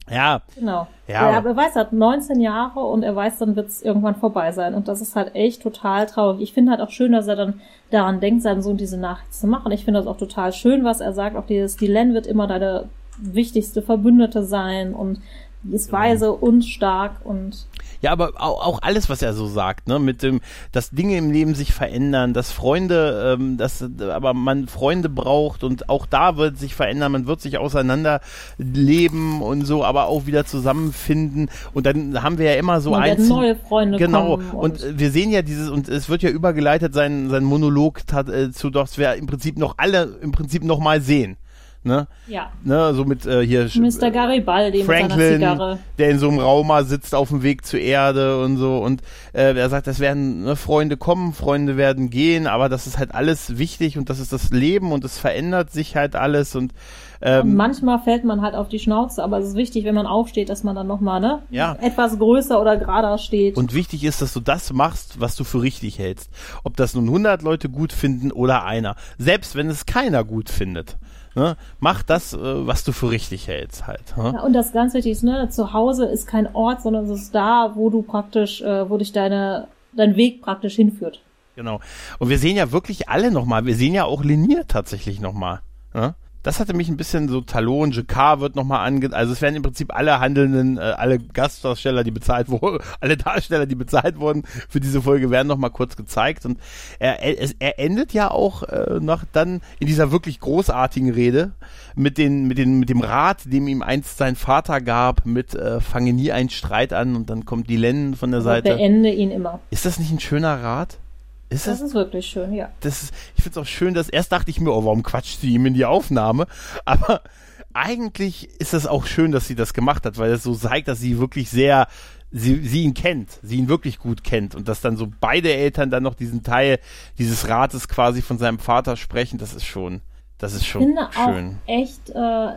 Ja, Genau. Ja, Ja, aber- er weiß, er hat 19 Jahre und er weiß, dann wird es irgendwann vorbei sein. Und das ist halt echt total traurig. Ich finde halt auch schön, dass er dann daran denkt, seinem Sohn diese Nachricht zu machen. Ich finde das auch total schön, was er sagt. Auch dieses, die Len wird immer deine wichtigste Verbündete sein und die ist Genau. weise und stark und Ja, aber auch, auch alles, was er so sagt, ne, mit dem, dass Dinge im Leben sich verändern, dass Freunde, ähm, dass aber man Freunde braucht und auch da wird sich verändern, man wird sich auseinanderleben und so, aber auch wieder zusammenfinden und dann haben wir ja immer so einzelne neue Freunde Genau, und äh, wir sehen ja dieses, und es wird ja übergeleitet, sein, sein Monolog tat, äh, zu, dass wir im Prinzip noch alle im Prinzip noch mal sehen. Ne? ja, Ne, so mit äh, hier Mr. Garibaldi Franklin, Zigarre. der in so einem Raum mal sitzt auf dem Weg zur Erde und so. Und äh, er sagt, das werden ne, Freunde kommen, Freunde werden gehen, aber das ist halt alles wichtig und das ist das Leben und es verändert sich halt alles und Und ähm, manchmal fällt man halt auf die Schnauze, aber es ist wichtig, wenn man aufsteht, dass man dann nochmal, ne? Ja. Etwas größer oder gerader steht. und wichtig ist, dass du das machst, was du für richtig hältst. Ob das nun 100 Leute gut finden oder einer. Selbst wenn es keiner gut findet. Ne? Mach das, äh, was du für richtig hältst halt. Ne? Ja, und das ganz wichtig ist, ne, zu Hause ist kein Ort, sondern es ist da, wo du praktisch, äh, wo dich deine, dein Weg praktisch hinführt. Genau. Und wir sehen ja wirklich alle nochmal. Wir sehen ja auch Linier tatsächlich nochmal. Ne? Das hatte mich ein bisschen so Talon, Jacquard wird nochmal ange... Also es werden im Prinzip alle handelnden, äh, alle Gastdarsteller, die bezahlt wurden, alle Darsteller, die bezahlt wurden für diese Folge, werden nochmal kurz gezeigt. Und er, er, er endet ja auch äh, noch dann in dieser wirklich großartigen Rede mit, den, mit, den, mit dem Rat, dem ihm einst sein Vater gab, mit äh, fange nie einen Streit an und dann kommt die Len von der Seite. beende ihn immer. Ist das nicht ein schöner Rat? Ist das Das ist wirklich schön, ja. das ist, ich finde es auch schön, dass erst dachte ich mir, oh, warum quatscht sie ihm in die Aufnahme? Aber eigentlich ist das auch schön, dass sie das gemacht hat, weil es so zeigt, dass sie wirklich sehr, sie, sie ihn kennt, sie ihn wirklich gut kennt und dass dann so beide Eltern dann noch diesen Teil dieses Rates quasi von seinem Vater sprechen, das ist schon, das ist Ich schon finde schön. auch echt äh,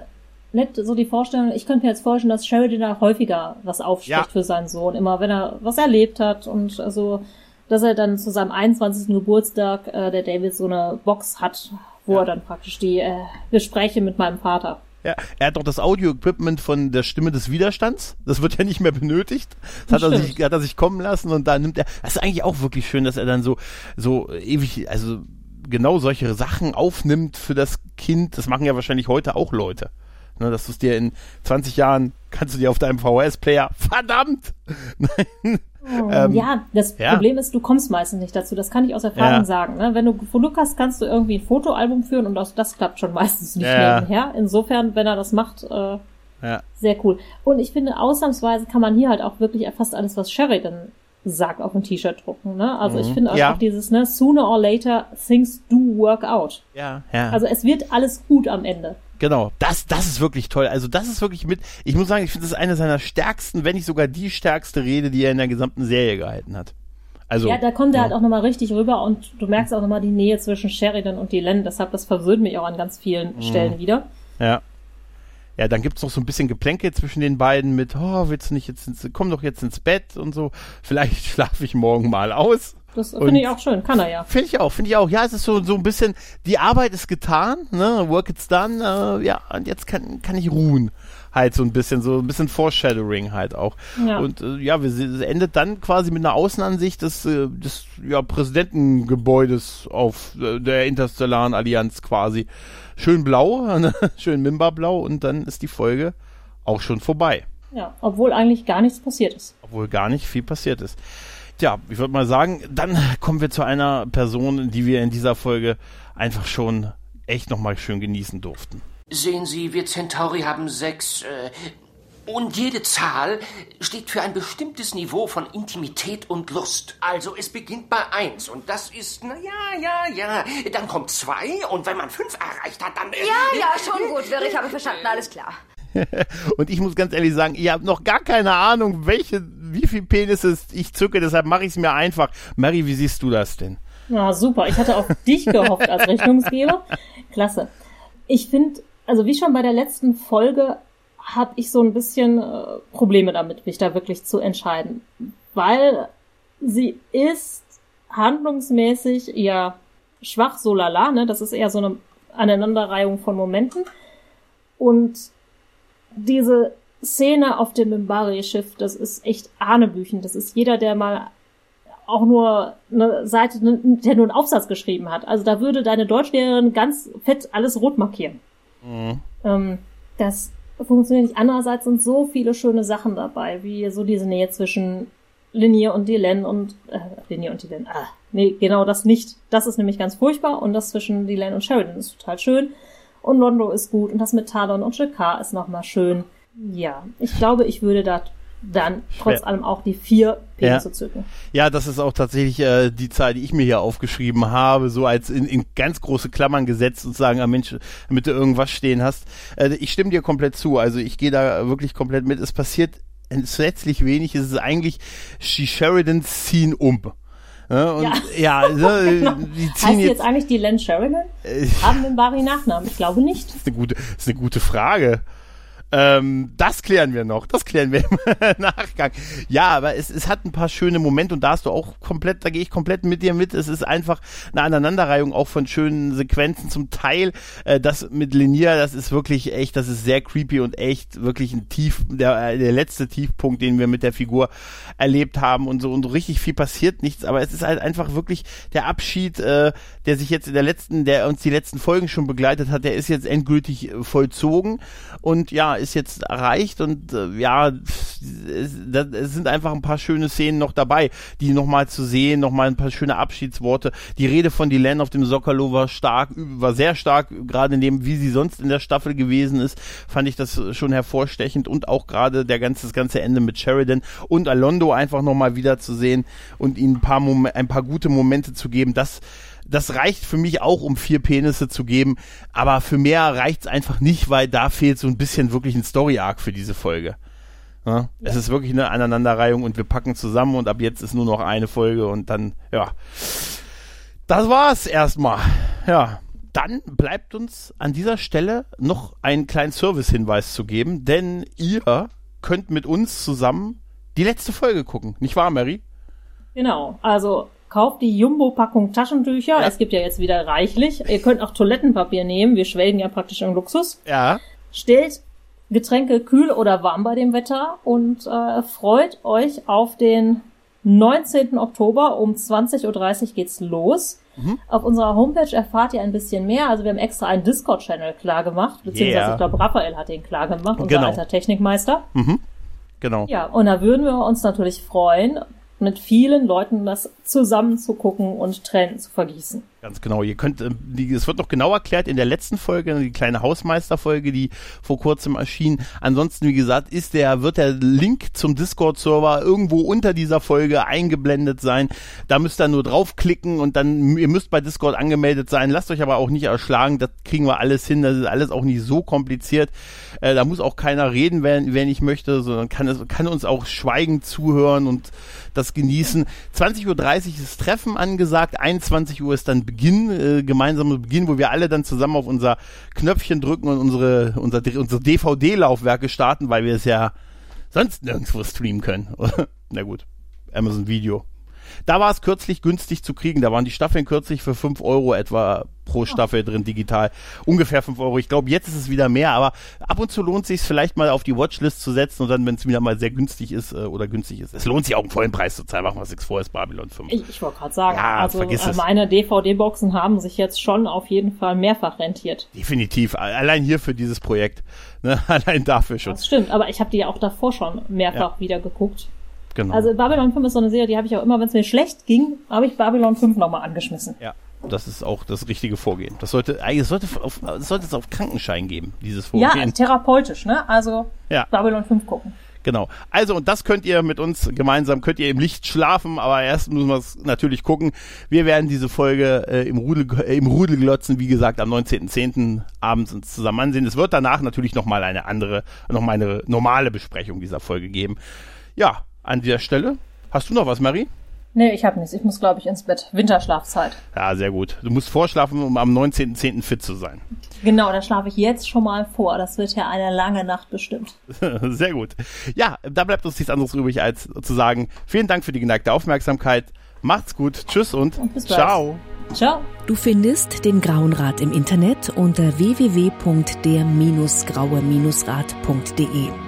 nett so die Vorstellung, ich könnte mir jetzt vorstellen, dass Sheridan da häufiger was aufspricht Ja. für seinen Sohn, immer wenn er was erlebt hat und so, dass er dann zu seinem 21. Geburtstag äh, der David so eine Box hat, wo Ja. er dann praktisch die äh, Gespräche mit meinem Vater Ja, er hat doch das Audio-Equipment von der Stimme des Widerstands. Das wird ja nicht mehr benötigt. Das hat er, sich, hat er sich kommen lassen und da nimmt er. Das ist eigentlich auch wirklich schön, dass er dann so, so ewig, also genau solche Sachen aufnimmt für das Kind. Das machen ja wahrscheinlich heute auch Leute. Ne, dass du es dir in 20 Jahren kannst du dir auf deinem VHS-Player, verdammt! Nein. Ähm, ja, das ja. Problem ist, du kommst meistens nicht dazu. Das kann ich aus Erfahrung Ja. sagen. Ne? Wenn du Glück hast, kannst du irgendwie ein Fotoalbum führen und auch das klappt schon meistens nicht Ja. nebenher. Insofern, wenn er das macht, äh, Ja. sehr cool. Und ich finde, ausnahmsweise kann man hier halt auch wirklich fast alles, was Sheridan sagt, auf ein T-Shirt drucken. Ne? Also ich Mhm. finde auch, Ja. auch dieses, ne, sooner or later, things do work out. Ja, ja. Also es wird alles gut am Ende. Genau, das, das ist wirklich toll. Also das ist wirklich mit, ich muss sagen, ich finde das ist eine seiner stärksten, wenn nicht sogar die stärkste Rede, die er in der gesamten Serie gehalten hat. Also, Ja, da kommt er ja. halt auch nochmal richtig rüber und du merkst auch nochmal die Nähe zwischen Sheridan und Dylan. Deshalb, das verwirrt mich auch an ganz vielen Mhm. Stellen wieder. ja. Ja, dann gibt's noch so ein bisschen Geplänkel zwischen den beiden mit, oh, willst du nicht jetzt ins, komm doch jetzt ins Bett und so, vielleicht schlafe ich morgen mal aus. Das finde ich auch schön. Kann er ja. Finde ich auch, finde ich auch. Ja, es ist so, so ein bisschen, die Arbeit ist getan, ne? Work it's done, äh, ja, und jetzt kann, kann ich ruhen. Halt so ein bisschen, so ein bisschen Foreshadowing halt auch. Ja. Und äh, ja, wir endet dann quasi mit einer Außenansicht des, äh, des ja, Präsidentengebäudes auf äh, der Interstellaren Allianz quasi. Schön blau, ne? schön Mimba-blau und dann ist die Folge auch schon vorbei. Ja, obwohl eigentlich gar nichts passiert ist. Obwohl gar nicht viel passiert ist. Tja, ich würde mal sagen, dann kommen wir zu einer Person, die wir in dieser Folge einfach schon echt nochmal schön genießen durften. Sehen Sie, wir Centauri haben sechs, äh, und jede Zahl steht für ein bestimmtes Niveau von Intimität und Lust. Also es beginnt bei eins und das ist, na ja, ja, ja. Dann kommt zwei und wenn man fünf erreicht hat, dann... Äh, ja, ja, schon gut, Wirr, ich habe verstanden, alles klar. und ich muss ganz ehrlich sagen, ihr habt noch gar keine Ahnung, welche, wie viel Penisse ich zücke, deshalb mache ich es mir einfach. Mary, wie siehst du das denn? Ja, super. Ich hatte auf dich gehofft als Rechnungsgeber. Klasse. Ich finde, also wie schon bei der letzten Folge, habe ich so ein bisschen äh, Probleme damit, mich da wirklich zu entscheiden. Weil sie ist handlungsmäßig ja schwach, so lala, ne? Das ist eher so eine Aneinanderreihung von Momenten. Und diese Szene auf dem Mimbari-Schiff, das ist echt Hanebüchen. Das ist jeder, der mal auch nur eine Seite, der nur einen Aufsatz geschrieben hat. Also da würde deine Deutschlehrerin ganz fett alles rot markieren. Mhm. Ähm, das funktioniert nicht. Andererseits sind so viele schöne Sachen dabei, wie so diese Nähe zwischen Linie und Dylan und äh, Linie und Dylan. Ah, nee, genau das nicht. Das ist nämlich ganz furchtbar und das zwischen Dylan und Sheridan ist total schön. Und Londo ist gut und das mit Talon und Shakar ist nochmal schön. Ja, ich glaube, ich würde da dann trotz allem auch die vier Penisse ja. zücken. Ja, das ist auch tatsächlich äh, die Zahl, die ich mir hier aufgeschrieben habe, so als in, in ganz große Klammern gesetzt und sagen, ah Mensch, damit du irgendwas stehen hast. Äh, ich stimme dir komplett zu, also ich gehe da wirklich komplett mit. Es passiert entsetzlich wenig, es ist eigentlich die Sheridan ziehen um. Ja, und ja, ja so, genau. die ziehen heißt jetzt, jetzt eigentlich die Len Sheridan? Äh, Haben den Bari Nachnamen? Ich glaube nicht. Das ist eine gute, das ist eine gute Frage. Ähm, das klären wir noch. Das klären wir im Nachgang. Ja, aber es, es hat ein paar schöne Momente und da hast du auch komplett, da gehe ich komplett mit dir mit. Es ist einfach eine Aneinanderreihung auch von schönen Sequenzen. Zum Teil äh, das mit Linia, das ist wirklich echt, das ist sehr creepy und echt wirklich ein Tief, der, der letzte Tiefpunkt, den wir mit der Figur erlebt haben und so und so richtig viel passiert nichts. Aber es ist halt einfach wirklich der Abschied, äh, der sich jetzt in der letzten, der uns die letzten Folgen schon begleitet hat, der ist jetzt endgültig äh, vollzogen und ja, ist jetzt erreicht und äh, ja, es, es, sind einfach ein paar schöne Szenen noch dabei, die nochmal zu sehen, nochmal ein paar schöne Abschiedsworte. Die Rede von Dylan auf dem Sockerlo war stark, war sehr stark, gerade in dem, wie sie sonst in der Staffel gewesen ist, fand ich das schon hervorstechend und auch gerade der ganze, das ganze Ende mit Sheridan und Alondo einfach nochmal wieder zu sehen und ihnen ein paar, Mom ein paar gute Momente zu geben, das das reicht für mich auch, um vier Penisse zu geben, aber für mehr reicht's einfach nicht, weil da fehlt so ein bisschen wirklich ein Story-Arc für diese Folge. Ja. Es ist wirklich eine Aneinanderreihung und wir packen zusammen und ab jetzt ist nur noch eine Folge und dann, ja. Das war's erstmal. Ja. Dann bleibt uns an dieser Stelle noch einen kleinen Service-Hinweis zu geben, denn ihr könnt mit uns zusammen die letzte Folge gucken. Nicht wahr, Mary? Genau. Also Kauft die Jumbo-Packung Taschentücher. Ja. Es gibt ja jetzt wieder reichlich. Ihr könnt auch Toilettenpapier nehmen. Wir schwelgen ja praktisch im Luxus. Ja. Stellt Getränke kühl oder warm bei dem Wetter und äh, freut euch auf den 19. Oktober um 20.30 Uhr geht's los. Mhm. Auf unserer Homepage erfahrt ihr ein bisschen mehr. Also wir haben extra einen Discord-Channel klar gemacht, beziehungsweise yeah. ich glaube, Raphael hat den klar gemacht, unser genau. alter Technikmeister. Mhm. Genau. Ja, und da würden wir uns natürlich freuen, mit vielen Leuten das zusammen zu gucken und Tränen zu vergießen. Ganz genau. Ihr könnt, äh, es wird noch genau erklärt in der letzten Folge, die kleine Hausmeisterfolge, die vor kurzem erschien. Ansonsten, wie gesagt, ist der, wird der Link zum Discord-Server irgendwo unter dieser Folge eingeblendet sein. Da müsst ihr nur draufklicken und dann, ihr müsst bei Discord angemeldet sein. Lasst euch aber auch nicht erschlagen. Das kriegen wir alles hin. Das ist alles auch nicht so kompliziert. Äh, da muss auch keiner reden, wenn, wenn ich möchte, sondern kann es, kann uns auch schweigend zuhören und das genießen. 20.30 Uhr ist Treffen angesagt. 21 Uhr ist dann Beginn, äh, gemeinsamer Beginn, wo wir alle dann zusammen auf unser Knöpfchen drücken und unsere, unser, unsere DVD-Laufwerke weil wir es ja sonst nirgendwo streamen können. Na gut, Amazon Video. Da war es kürzlich günstig zu kriegen. Da waren die Staffeln kürzlich für 5 Euro etwa pro Staffel drin digital. Ungefähr 5 Euro. Ich glaube, jetzt ist es wieder mehr, aber ab und zu lohnt sich vielleicht mal auf die Watchlist zu setzen und dann, wenn es wieder mal sehr günstig ist äh, oder günstig ist. Es lohnt sich auch einen vollen Preis zu zahlen. Machen wir es vor, ist Babylon 5. Ich, ich wollte gerade sagen, Ja, also vergiss äh, es. meine DVD-Boxen haben sich jetzt schon auf jeden Fall mehrfach rentiert. Definitiv. Allein hier für dieses Projekt. Ne? Allein dafür schon. Das stimmt, aber ich habe die ja auch davor schon mehrfach wieder geguckt. Genau. Also Babylon 5 ist so eine Serie, die habe ich auch immer, wenn es mir schlecht ging, habe ich Babylon 5 nochmal angeschmissen. ja. Das ist auch das richtige Vorgehen. Das sollte, eigentlich sollte, auf, das sollte es auf Krankenschein geben, dieses Ja, Vorgehen. therapeutisch, ne? Also Ja. Babylon 5 gucken. Genau. Also, und das könnt ihr mit uns gemeinsam, könnt ihr im Licht schlafen, aber erst müssen wir es natürlich gucken. Wir werden diese Folge äh, im, Rudel, äh, im Rudel glotzen, wie gesagt, am 19.10. abends uns zusammen ansehen. Es wird danach natürlich nochmal eine andere, nochmal eine normale Besprechung dieser Folge geben. Ja, an dieser Stelle. Hast du noch was, Marie? Nee, ich habe nichts. Ich muss, glaube ich, ins Bett. Winterschlafzeit. Ja, sehr gut. Du musst vorschlafen, um am 19.10. fit zu sein. Genau, da schlafe ich jetzt schon mal vor. Das wird ja eine lange Nacht bestimmt. Sehr gut. Ja, da bleibt uns nichts anderes übrig, als zu sagen, vielen Dank für die geneigte Aufmerksamkeit. Macht's gut. Tschüss und, Und bis bald. ciao. Ciao. Du findest den Grauen Rat im Internet unter www.der-graue-rat.de,